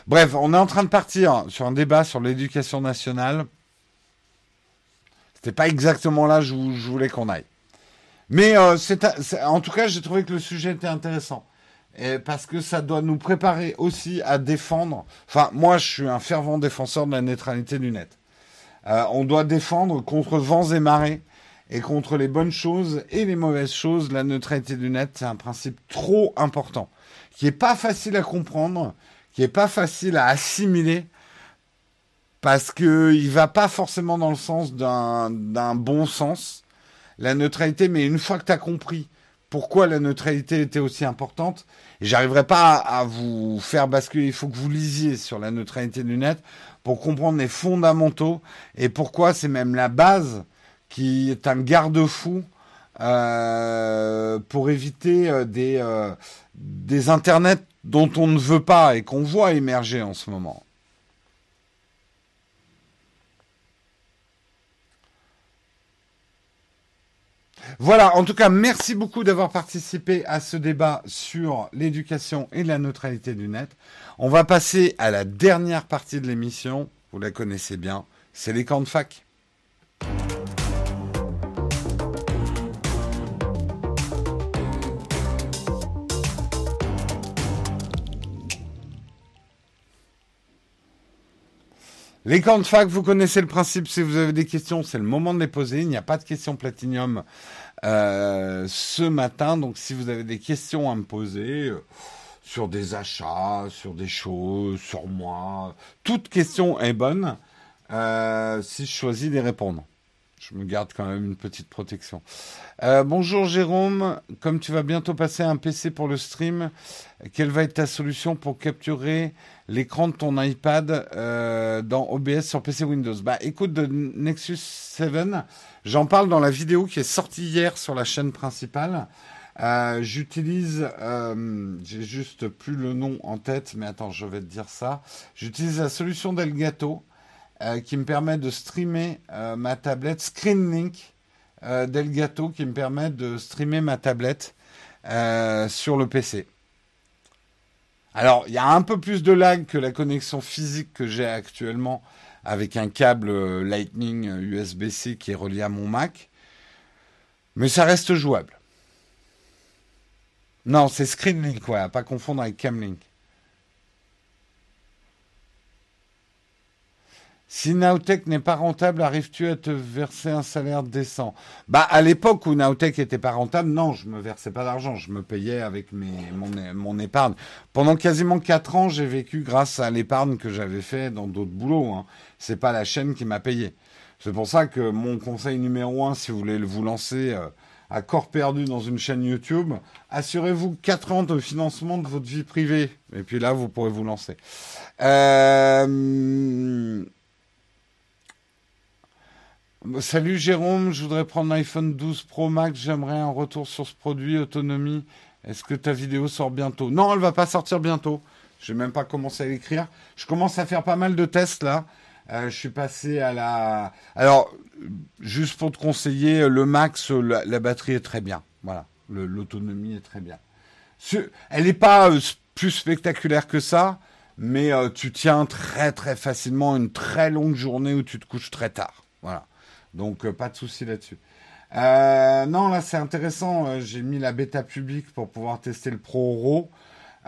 [SPEAKER 1] Bref, on est en train de partir sur un débat sur l'éducation nationale. C'était pas exactement là où je voulais qu'on aille. Mais euh, en tout cas, j'ai trouvé que le sujet était intéressant parce que ça doit nous préparer aussi à défendre. Enfin, moi, je suis un fervent défenseur de la neutralité du net. Euh, on doit défendre contre vents et marées et contre les bonnes choses et les mauvaises choses. La neutralité du net, c'est un principe trop important, qui est pas facile à comprendre, qui est pas facile à assimiler, parce que il va pas forcément dans le sens d'un bon sens. La neutralité, mais une fois que tu as compris pourquoi la neutralité était aussi importante. J'arriverai pas à, vous faire basculer. Il faut que vous lisiez sur la neutralité du net pour comprendre les fondamentaux et pourquoi c'est même la base qui est un garde-fou euh, pour éviter euh, des, euh, des internets dont on ne veut pas et qu'on voit émerger en ce moment. Voilà, en tout cas, merci beaucoup d'avoir participé à ce débat sur l'éducation et la neutralité du net. On va passer à la dernière partie de l'émission, vous la connaissez bien, c'est les camps de fac. Les camps de fac, vous connaissez le principe. Si vous avez des questions, c'est le moment de les poser. Il n'y a pas de questions platinium euh, ce matin. Donc, si vous avez des questions à me poser euh, sur des achats, sur des choses, sur moi, toute question est bonne. Euh, si je choisis d'y répondre. Je me garde quand même une petite protection. bonjour Jérôme, comme tu vas bientôt passer un PC pour le stream, quelle va être ta solution pour capturer l'écran de ton iPad euh, dans OBS sur PC Windows? Bah écoute, de Nexus 7, j'en parle dans la vidéo qui est sortie hier sur la chaîne principale. Euh, j'utilise, euh, j'ai juste plus le nom en tête, mais attends, je vais te dire ça. J'utilise la solution d'Elgato qui me permet de streamer ma tablette, ScreenLink d'Elgato qui me permet de streamer ma tablette sur le PC. Alors, il y a un peu plus de lag que la connexion physique que j'ai actuellement avec un câble euh, Lightning USB-C euh, qui est relié à mon Mac. Mais ça reste jouable. Non, c'est ScreenLink, quoi, à pas confondre avec Camlink. Si Nowtech n'est pas rentable, arrives-tu à te verser un salaire décent? Bah à l'époque où Nowtech était pas rentable, non, je me versais pas d'argent, je me payais avec mes, mon, épargne. Pendant quasiment quatre ans, j'ai vécu grâce à l'épargne que j'avais fait dans d'autres boulots. Hein. C'est pas la chaîne qui m'a payé. C'est pour ça que mon conseil numéro un, si vous voulez vous lancer euh, à corps perdu dans une chaîne YouTube, assurez-vous quatre ans de financement de votre vie privée. Et puis là, vous pourrez vous lancer. Euh Salut Jérôme, je voudrais prendre l'iPhone 12 Pro Max, j'aimerais un retour sur ce produit, autonomie. Est-ce que ta vidéo sort bientôt? Non, elle va pas sortir bientôt. Je n'ai même pas commencé à l'écrire. Je commence à faire pas mal de tests là. Euh, je suis passé à la. Alors, juste pour te conseiller, le Max, la, batterie est très bien. Voilà, l'autonomie est très bien. Elle n'est pas euh, plus spectaculaire que ça, mais euh, tu tiens très très facilement une très longue journée où tu te couches très tard. Voilà. Donc euh, pas de souci là-dessus. Euh, non, là c'est intéressant. Euh, j'ai mis la bêta publique pour pouvoir tester le Pro Raw.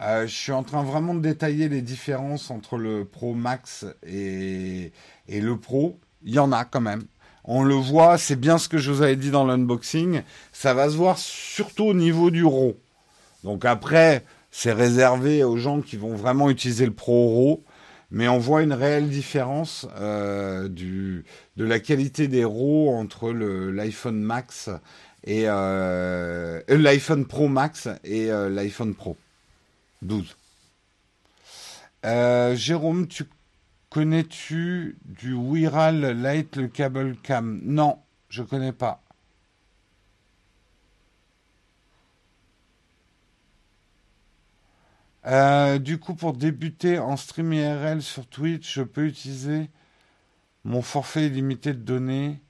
[SPEAKER 1] je suis en train vraiment de détailler les différences entre le Pro Max et, et le Pro. Il y en a quand même. On le voit, c'est bien ce que je vous avais dit dans l'unboxing. Ça va se voir surtout au niveau du RAW. Donc après, c'est réservé aux gens qui vont vraiment utiliser le Pro RAW mais on voit une réelle différence euh, de la qualité des RAW entre l'iPhone Max et euh, euh, l'iPhone Pro Max et l'iPhone Pro 12. Jérôme, tu connais-tu du Wiral Light le cable cam? Non, je connais pas. Euh, du coup, pour débuter en stream IRL sur Twitch, je peux utiliser mon forfait illimité de données,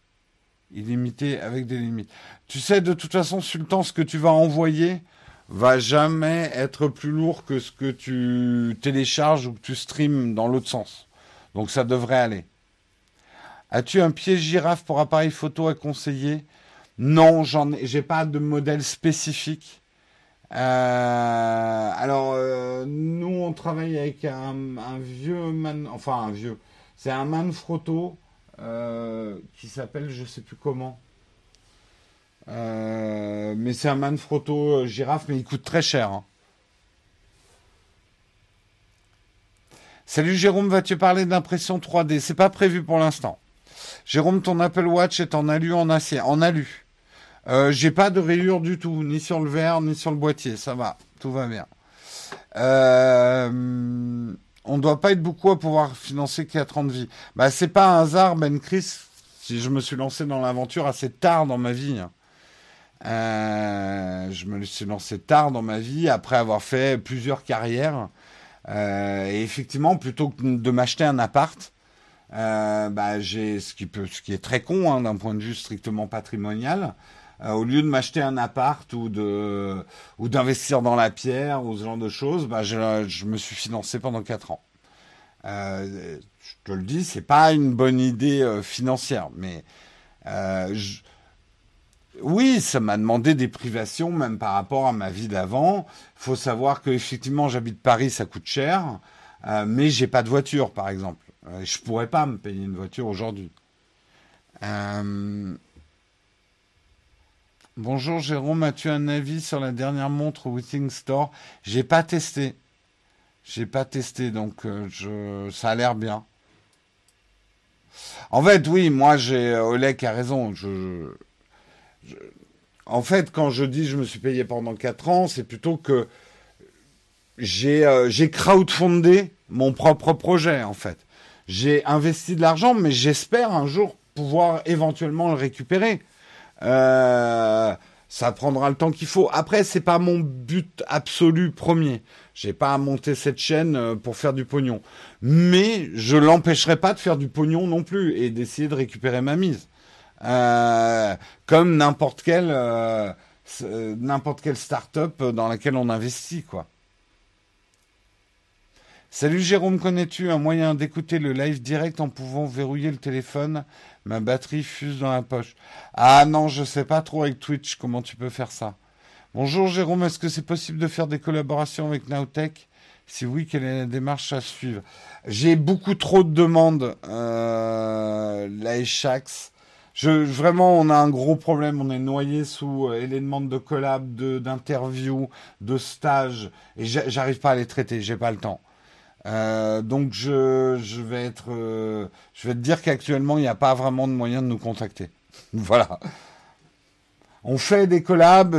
[SPEAKER 1] illimité avec des limites. Tu sais, de toute façon, Sultan, ce que tu vas envoyer va jamais être plus lourd que ce que tu télécharges ou que tu streams dans l'autre sens. Donc ça devrait aller. As-tu un pied girafe pour appareil photo à conseiller? Non, j'en ai, j'ai pas de modèle spécifique. Euh, alors, euh, nous, on travaille avec un, vieux man, enfin un vieux, c'est un Manfrotto euh, qui s'appelle, je sais plus comment. mais c'est un Manfrotto girafe, mais il coûte très cher. Hein. Salut Jérôme, vas-tu parler d'impression 3D C'est pas prévu pour l'instant. Jérôme, ton Apple Watch est en alu en acier. En alu. Euh, j'ai pas de rayures du tout, ni sur le verre, ni sur le boîtier. Ça va, tout va bien. Euh, on ne doit pas être beaucoup à pouvoir financer 4 ans de vie. Bah, c'est pas un hasard, Ben Chris, si je me suis lancé dans l'aventure assez tard dans ma vie. Hein. Euh, je me suis lancé tard dans ma vie après avoir fait plusieurs carrières. Et effectivement, plutôt que de m'acheter un appart, bah, j'ai ce qui peut, ce qui est très con hein, d'un point de vue strictement patrimonial. Au lieu de m'acheter un appart ou de ou d'investir dans la pierre ou ce genre de choses, bah, je, me suis financé pendant quatre ans. je te le dis, c'est pas une bonne idée financière, mais oui, ça m'a demandé des privations, même par rapport à ma vie d'avant. Il faut savoir que effectivement, j'habite Paris, ça coûte cher, euh, mais j'ai pas de voiture, par exemple. Euh, je pourrais pas me payer une voiture aujourd'hui. Euh, bonjour Jérôme, as-tu un avis sur la dernière montre Withing Store? J'ai pas testé. J'ai pas testé, donc je... ça a l'air bien. En fait, oui, moi j'ai Oleg a raison. en fait, quand je dis je me suis payé pendant 4 ans, c'est plutôt que j'ai euh, crowdfundé mon propre projet, en fait. J'ai investi de l'argent, mais j'espère un jour pouvoir éventuellement le récupérer. Euh, ça prendra le temps qu'il faut. Après, c'est pas mon but absolu premier. J'ai pas à monter cette chaîne euh, pour faire du pognon. Mais je l'empêcherai pas de faire du pognon non plus et d'essayer de récupérer ma mise. Euh, comme n'importe quelle n'importe quelle start-up dans laquelle on investit, quoi. Salut Jérôme, connais-tu un moyen d'écouter le live direct en pouvant verrouiller le téléphone Ma batterie fuse dans la poche. Ah non, je sais pas trop avec Twitch comment tu peux faire ça. Bonjour Jérôme, est-ce que c'est possible de faire des collaborations avec Nowtech? Si oui, quelle est la démarche à suivre? J'ai beaucoup trop de demandes. Euh, la je, vraiment, on a un gros problème. On est noyé sous euh, éléments de collab, d'interviews, de, stages, et j'arrive pas à les traiter. J'ai pas le temps. Euh, donc je, vais être, euh, je vais te dire qu'actuellement il n'y a pas vraiment de moyen de nous contacter. [laughs] voilà. On fait des collabs.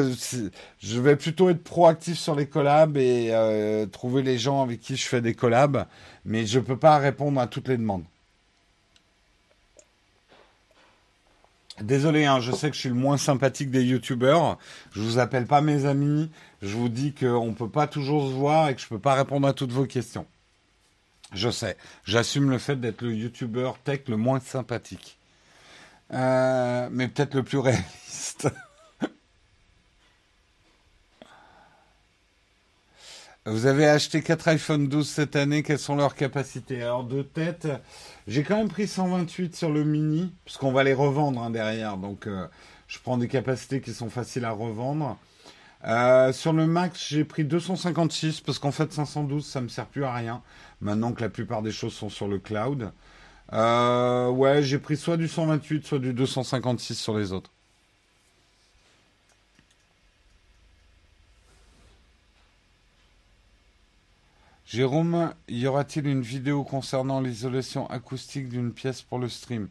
[SPEAKER 1] Je vais plutôt être proactif sur les collabs et euh, trouver les gens avec qui je fais des collabs, mais je peux pas répondre à toutes les demandes. Désolé, hein, je sais que je suis le moins sympathique des youtubeurs. Je vous appelle pas mes amis. Je vous dis qu'on ne peut pas toujours se voir et que je ne peux pas répondre à toutes vos questions. Je sais. J'assume le fait d'être le youtubeur tech le moins sympathique. Euh, mais peut-être le plus réaliste. [laughs] Vous avez acheté 4 iPhone 12 cette année, quelles sont leurs capacités? Alors de tête, j'ai quand même pris 128 sur le mini, puisqu'on va les revendre hein, derrière, donc euh, je prends des capacités qui sont faciles à revendre. Euh, sur le max, j'ai pris 256 parce qu'en fait 512 ça me sert plus à rien maintenant que la plupart des choses sont sur le cloud. Euh, ouais, j'ai pris soit du 128, soit du 256 sur les autres. Jérôme, y aura-t-il une vidéo concernant l'isolation acoustique d'une pièce pour le stream?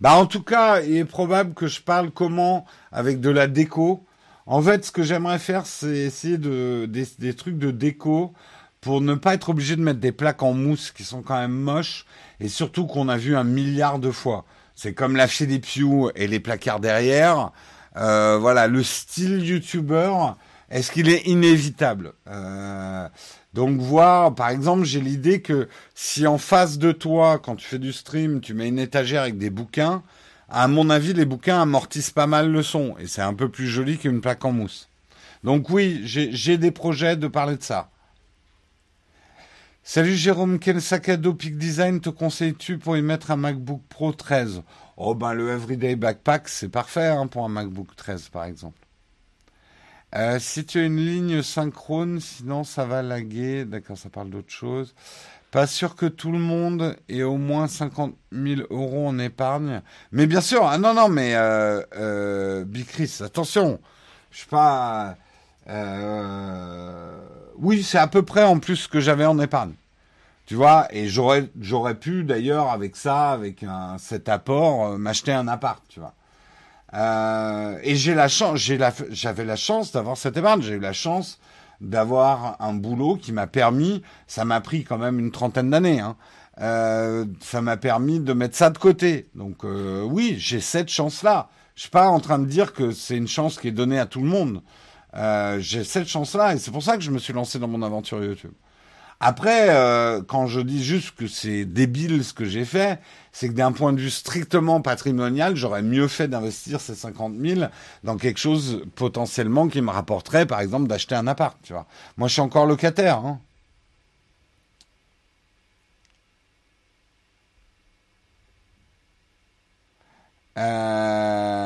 [SPEAKER 1] Bah en tout cas, il est probable que je parle comment? Avec de la déco. En fait, ce que j'aimerais faire, c'est essayer de des, trucs de déco pour ne pas être obligé de mettre des plaques en mousse qui sont quand même moches et surtout qu'on a vu un milliard de fois. C'est comme lâcher des Pew et les placards derrière. Euh, voilà, le style YouTuber, est-ce qu'il est inévitable? Euh, donc voir, par exemple, j'ai l'idée que si en face de toi, quand tu fais du stream, tu mets une étagère avec des bouquins, à mon avis, les bouquins amortissent pas mal le son et c'est un peu plus joli qu'une plaque en mousse. Donc oui, j'ai des projets de parler de ça. Salut Jérôme, quel sac à dos Peak Design te conseilles-tu pour y mettre un MacBook Pro 13 Oh ben le Everyday Backpack, c'est parfait hein, pour un MacBook 13 par exemple. Euh, si tu as une ligne synchrone, sinon ça va laguer. D'accord, ça parle d'autre chose. Pas sûr que tout le monde ait au moins 50 000 euros en épargne. Mais bien sûr, ah non, non, mais euh, euh, attention, je suis pas. Euh, oui, c'est à peu près en plus ce que j'avais en épargne. Tu vois, et j'aurais, j'aurais pu d'ailleurs avec ça, avec cet apport, m'acheter un appart, tu vois. Euh, et j'ai la chance, j'avais la chance d'avoir cette épargne. J'ai eu la chance d'avoir un boulot qui m'a permis, ça m'a pris quand même une trentaine d'années, hein, euh, ça m'a permis de mettre ça de côté. Donc euh, oui, j'ai cette chance-là. Je suis pas en train de dire que c'est une chance qui est donnée à tout le monde. Euh, j'ai cette chance-là et c'est pour ça que je me suis lancé dans mon aventure YouTube. Après, euh, quand je dis juste que c'est débile ce que j'ai fait, c'est que d'un point de vue strictement patrimonial, j'aurais mieux fait d'investir ces 50 000 dans quelque chose potentiellement qui me rapporterait, par exemple, d'acheter un appart. Tu vois. Moi, je suis encore locataire. Hein. Euh,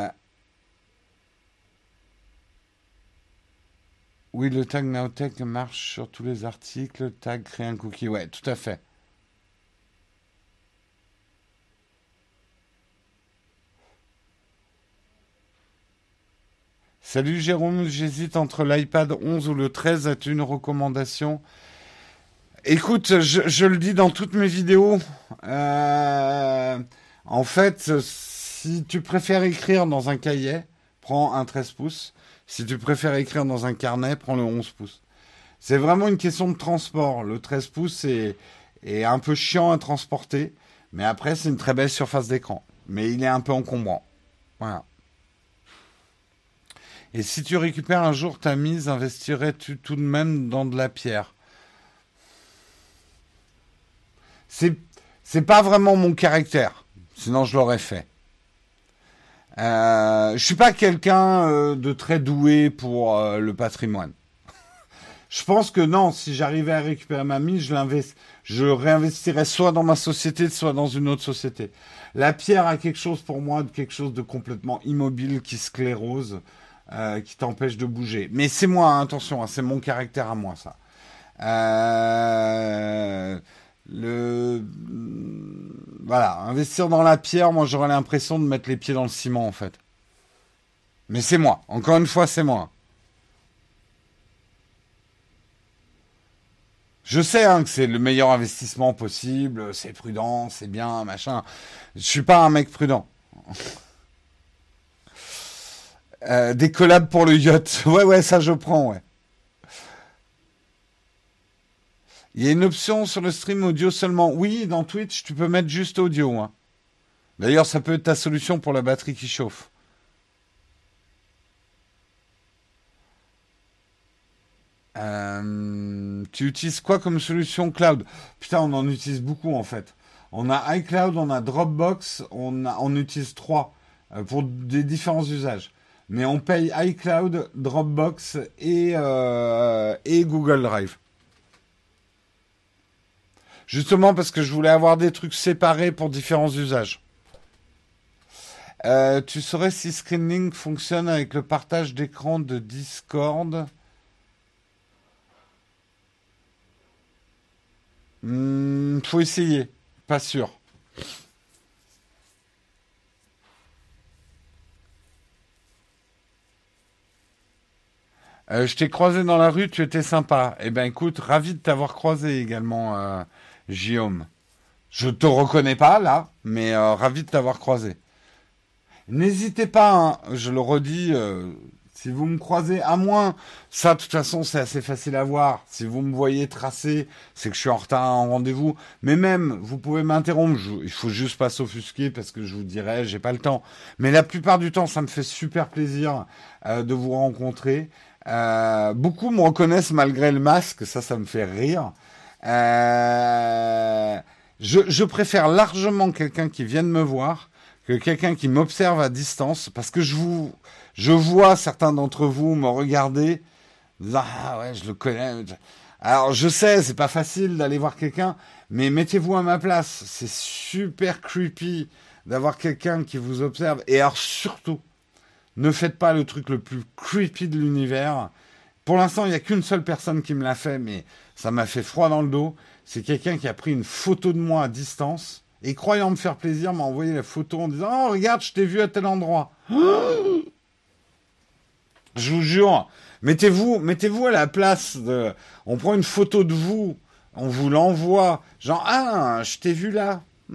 [SPEAKER 1] Oui, le tag Nowtech marche sur tous les articles. Le tag crée un cookie. Ouais, tout à fait. Salut Jérôme, j'hésite entre l'iPad 11 ou le 13. As-tu une recommandation? Écoute, je, le dis dans toutes mes vidéos. Euh, en fait, si tu préfères écrire dans un cahier, prends un 13 pouces. Si tu préfères écrire dans un carnet, prends le 11 pouces. C'est vraiment une question de transport. Le 13 pouces est, un peu chiant à transporter, mais après, c'est une très belle surface d'écran. Mais il est un peu encombrant. Voilà. Et si tu récupères un jour ta mise, investirais-tu tout de même dans de la pierre? C'est c'est pas vraiment mon caractère. Sinon, je l'aurais fait. Euh, je suis pas quelqu'un euh, de très doué pour euh, le patrimoine. [laughs] je pense que non, si j'arrivais à récupérer ma mise, je je réinvestirais soit dans ma société, soit dans une autre société. La pierre a quelque chose pour moi, quelque chose de complètement immobile qui sclérose, euh, qui t'empêche de bouger. Mais c'est moi, hein, attention, hein, c'est mon caractère à moi ça. Euh, le voilà, investir dans la pierre, moi j'aurais l'impression de mettre les pieds dans le ciment en fait. Mais c'est moi, encore une fois, c'est moi. Je sais hein, que c'est le meilleur investissement possible, c'est prudent, c'est bien, machin. Je suis pas un mec prudent. [laughs] Euh, des collabs pour le yacht. [laughs] Ouais, ouais, ça je prends, ouais. Il y a une option sur le stream audio seulement. Oui, dans Twitch, tu peux mettre juste audio. Hein. D'ailleurs, ça peut être ta solution pour la batterie qui chauffe. Euh, tu utilises quoi comme solution cloud? Putain, on en utilise beaucoup en fait. On a iCloud, on a Dropbox, on, utilise trois euh, pour des différents usages. Mais on paye iCloud, Dropbox et, euh, et Google Drive. Justement parce que je voulais avoir des trucs séparés pour différents usages. Euh, tu saurais si Screenlink fonctionne avec le partage d'écran de Discord? Hmm, Faut essayer, pas sûr. Euh, je t'ai croisé dans la rue, tu étais sympa. Eh ben écoute, ravi de t'avoir croisé également. Euh, Guillaume. Je te reconnais pas là, mais euh, ravi de t'avoir croisé. N'hésitez pas, hein, je le redis, euh, si vous me croisez, à moins, ça de toute façon c'est assez facile à voir. Si vous me voyez tracer, c'est que je suis en retard en rendez-vous. Mais même, vous pouvez m'interrompre. il faut juste pas s'offusquer parce que je vous dirai, j'ai pas le temps. Mais la plupart du temps, ça me fait super plaisir euh, de vous rencontrer. beaucoup me reconnaissent malgré le masque, ça, ça me fait rire. Euh, je, préfère largement quelqu'un qui vienne me voir que quelqu'un qui m'observe à distance, parce que je je vois certains d'entre vous me regarder, ah ouais, je le connais. Alors je sais, c'est pas facile d'aller voir quelqu'un, mais mettez-vous à ma place. C'est super creepy d'avoir quelqu'un qui vous observe. Et alors surtout, ne faites pas le truc le plus creepy de l'univers. Pour l'instant, il n'y a qu'une seule personne qui me l'a fait, mais ça m'a fait froid dans le dos. C'est quelqu'un qui a pris une photo de moi à distance et croyant me faire plaisir, m'a envoyé la photo en disant Oh, regarde, je t'ai vu à tel endroit. [gasps] je vous jure, mettez-vous mettez-vous à la place de. On prend une photo de vous, on vous l'envoie. Genre, ah, je t'ai vu là. [laughs]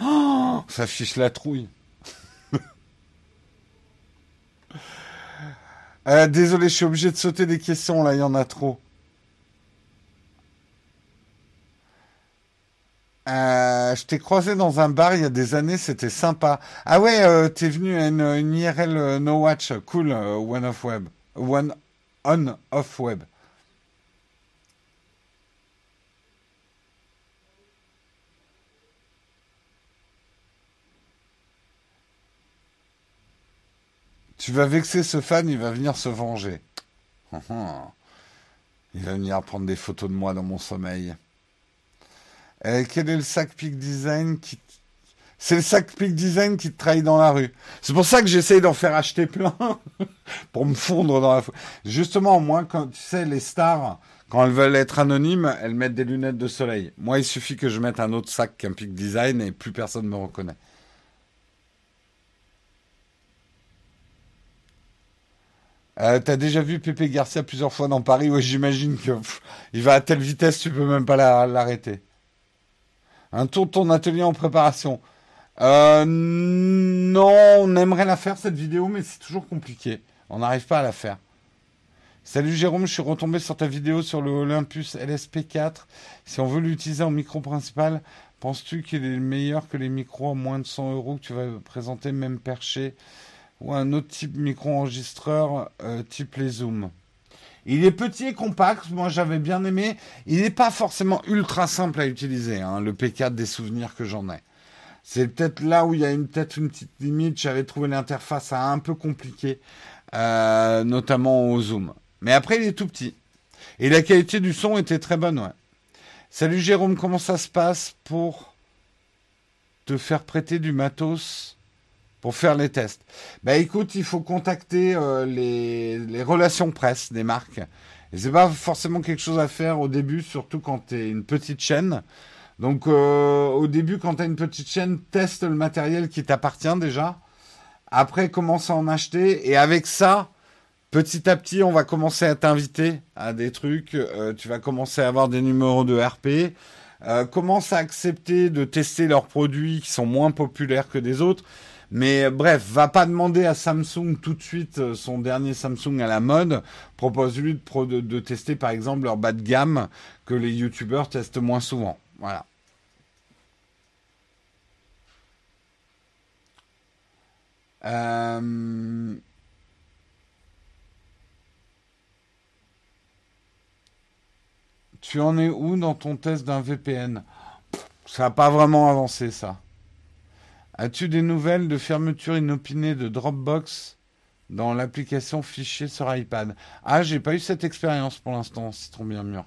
[SPEAKER 1] Oh, ça fiche la trouille. [laughs] Euh, désolé, je suis obligé de sauter des questions là, il y en a trop. Euh, je t'ai croisé dans un bar il y a des années, c'était sympa. Ah ouais, euh, t'es venu à une, IRL No Watch, cool, One Off Web, One On Off Web. Tu vas vexer ce fan, il va venir se venger. [laughs] Il va venir prendre des photos de moi dans mon sommeil. Euh, quel est le sac Peak Design qui... C'est le sac Peak Design qui te trahit dans la rue. C'est pour ça que j'essaye d'en faire acheter plein [laughs] pour me fondre dans la foule. Justement, moi, quand tu sais, les stars, quand elles veulent être anonymes, elles mettent des lunettes de soleil. Moi, il suffit que je mette un autre sac qu'un Peak Design et plus personne ne me reconnaît. Euh, T'as déjà vu Pépé Garcia plusieurs fois dans Paris? Oui, j'imagine que il va à telle vitesse, tu peux même pas l'arrêter. Un tour de ton atelier en préparation. Euh, non, on aimerait la faire cette vidéo, mais c'est toujours compliqué. On n'arrive pas à la faire. Salut Jérôme, je suis retombé sur ta vidéo sur le Olympus LSP4. Si on veut l'utiliser en micro principal, penses-tu qu'il est meilleur que les micros à moins de 100 euros que tu vas présenter, même perché ou un autre type micro-enregistreur euh, type les Zoom. Il est petit et compact, moi j'avais bien aimé. Il n'est pas forcément ultra simple à utiliser, hein, le P4 des souvenirs que j'en ai. C'est peut-être là où il y a peut-être une petite limite. J'avais trouvé l'interface un peu compliquée, euh, notamment au zoom. Mais après, il est tout petit. Et la qualité du son était très bonne, ouais. Salut Jérôme, comment ça se passe pour te faire prêter du matos pour faire les tests Bah écoute, il faut contacter euh, les, relations presse des marques. Et c'est pas forcément quelque chose à faire au début, surtout quand tu es une petite chaîne. Donc euh, au début, quand tu une petite chaîne, teste le matériel qui t'appartient déjà. Après, commence à en acheter. Et avec ça, petit à petit, on va commencer à t'inviter à des trucs. Euh, tu vas commencer à avoir des numéros de RP. commence à accepter de tester leurs produits qui sont moins populaires que des autres. Mais bref, va pas demander à Samsung tout de suite euh, son dernier Samsung à la mode. Propose-lui de, de, tester par exemple leur bas de gamme que les youtubeurs testent moins souvent. Voilà. Euh, tu en es où dans ton test d'un VPN Ça n'a pas vraiment avancé ça. As-tu des nouvelles de fermeture inopinée de Dropbox dans l'application fichier sur iPad? Ah, j'ai pas eu cette expérience pour l'instant, citron bien mûr.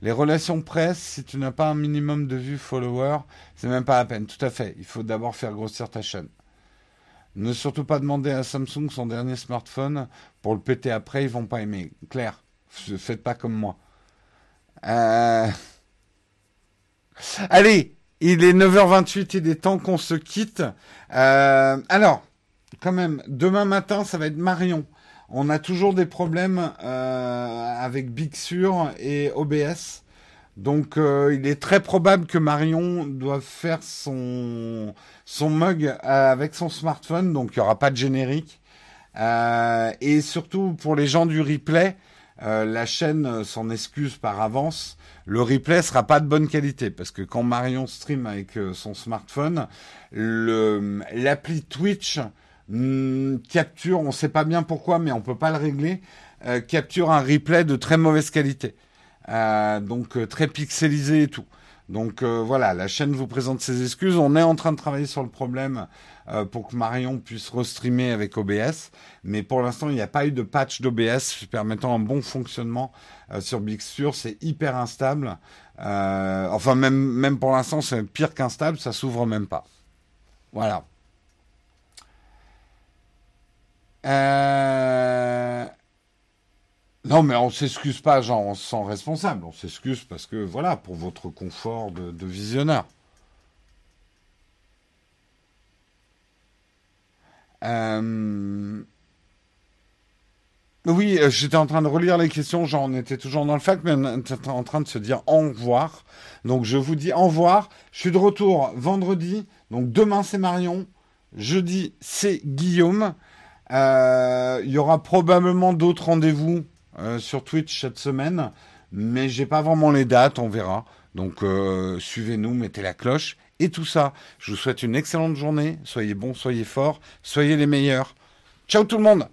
[SPEAKER 1] Les relations presse, si tu n'as pas un minimum de vues followers, c'est même pas la peine. Tout à fait. Il faut d'abord faire grossir ta chaîne. Ne surtout pas demander à Samsung son dernier smartphone pour le péter après, ils vont pas aimer. Claire, faites pas comme moi. Euh... Allez, il est 9h28, il est temps qu'on se quitte. Euh, alors, quand même, demain matin, ça va être Marion. On a toujours des problèmes euh, avec Big Sur et OBS. Donc, euh, il est très probable que Marion doive faire son, son mug avec son smartphone. Donc, il n'y aura pas de générique. et surtout, pour les gens du replay, la chaîne s'en excuse par avance le replay sera pas de bonne qualité parce que quand Marion stream avec euh, son smartphone, l'appli Twitch hmm, capture, on sait pas bien pourquoi, mais on peut pas le régler, euh, capture un replay de très mauvaise qualité, euh, donc très pixelisé et tout. Donc voilà, la chaîne vous présente ses excuses. On est en train de travailler sur le problème pour que Marion puisse restreamer avec OBS, mais pour l'instant il n'y a pas eu de patch d'OBS permettant un bon fonctionnement euh, sur Big c'est hyper instable. Euh, enfin, même, même pour l'instant, c'est pire qu'instable, ça s'ouvre même pas. Voilà. Euh, non, mais on s'excuse pas, genre, on se sent responsable. On s'excuse parce que, voilà, pour votre confort de, de visionneur. Euh... Oui, euh, j'étais en train de relire les questions, genre on toujours dans le fac, mais on était en train de se dire au revoir. Donc je vous dis au revoir. Je suis de retour vendredi. Donc demain c'est Marion. Jeudi c'est Guillaume. Euh, il y aura probablement d'autres rendez-vous sur Twitch cette semaine, mais j'ai pas vraiment les dates, on verra. Donc suivez-nous, mettez la cloche et tout ça. Je vous souhaite une excellente journée. Soyez bons, soyez forts, soyez les meilleurs. Ciao tout le monde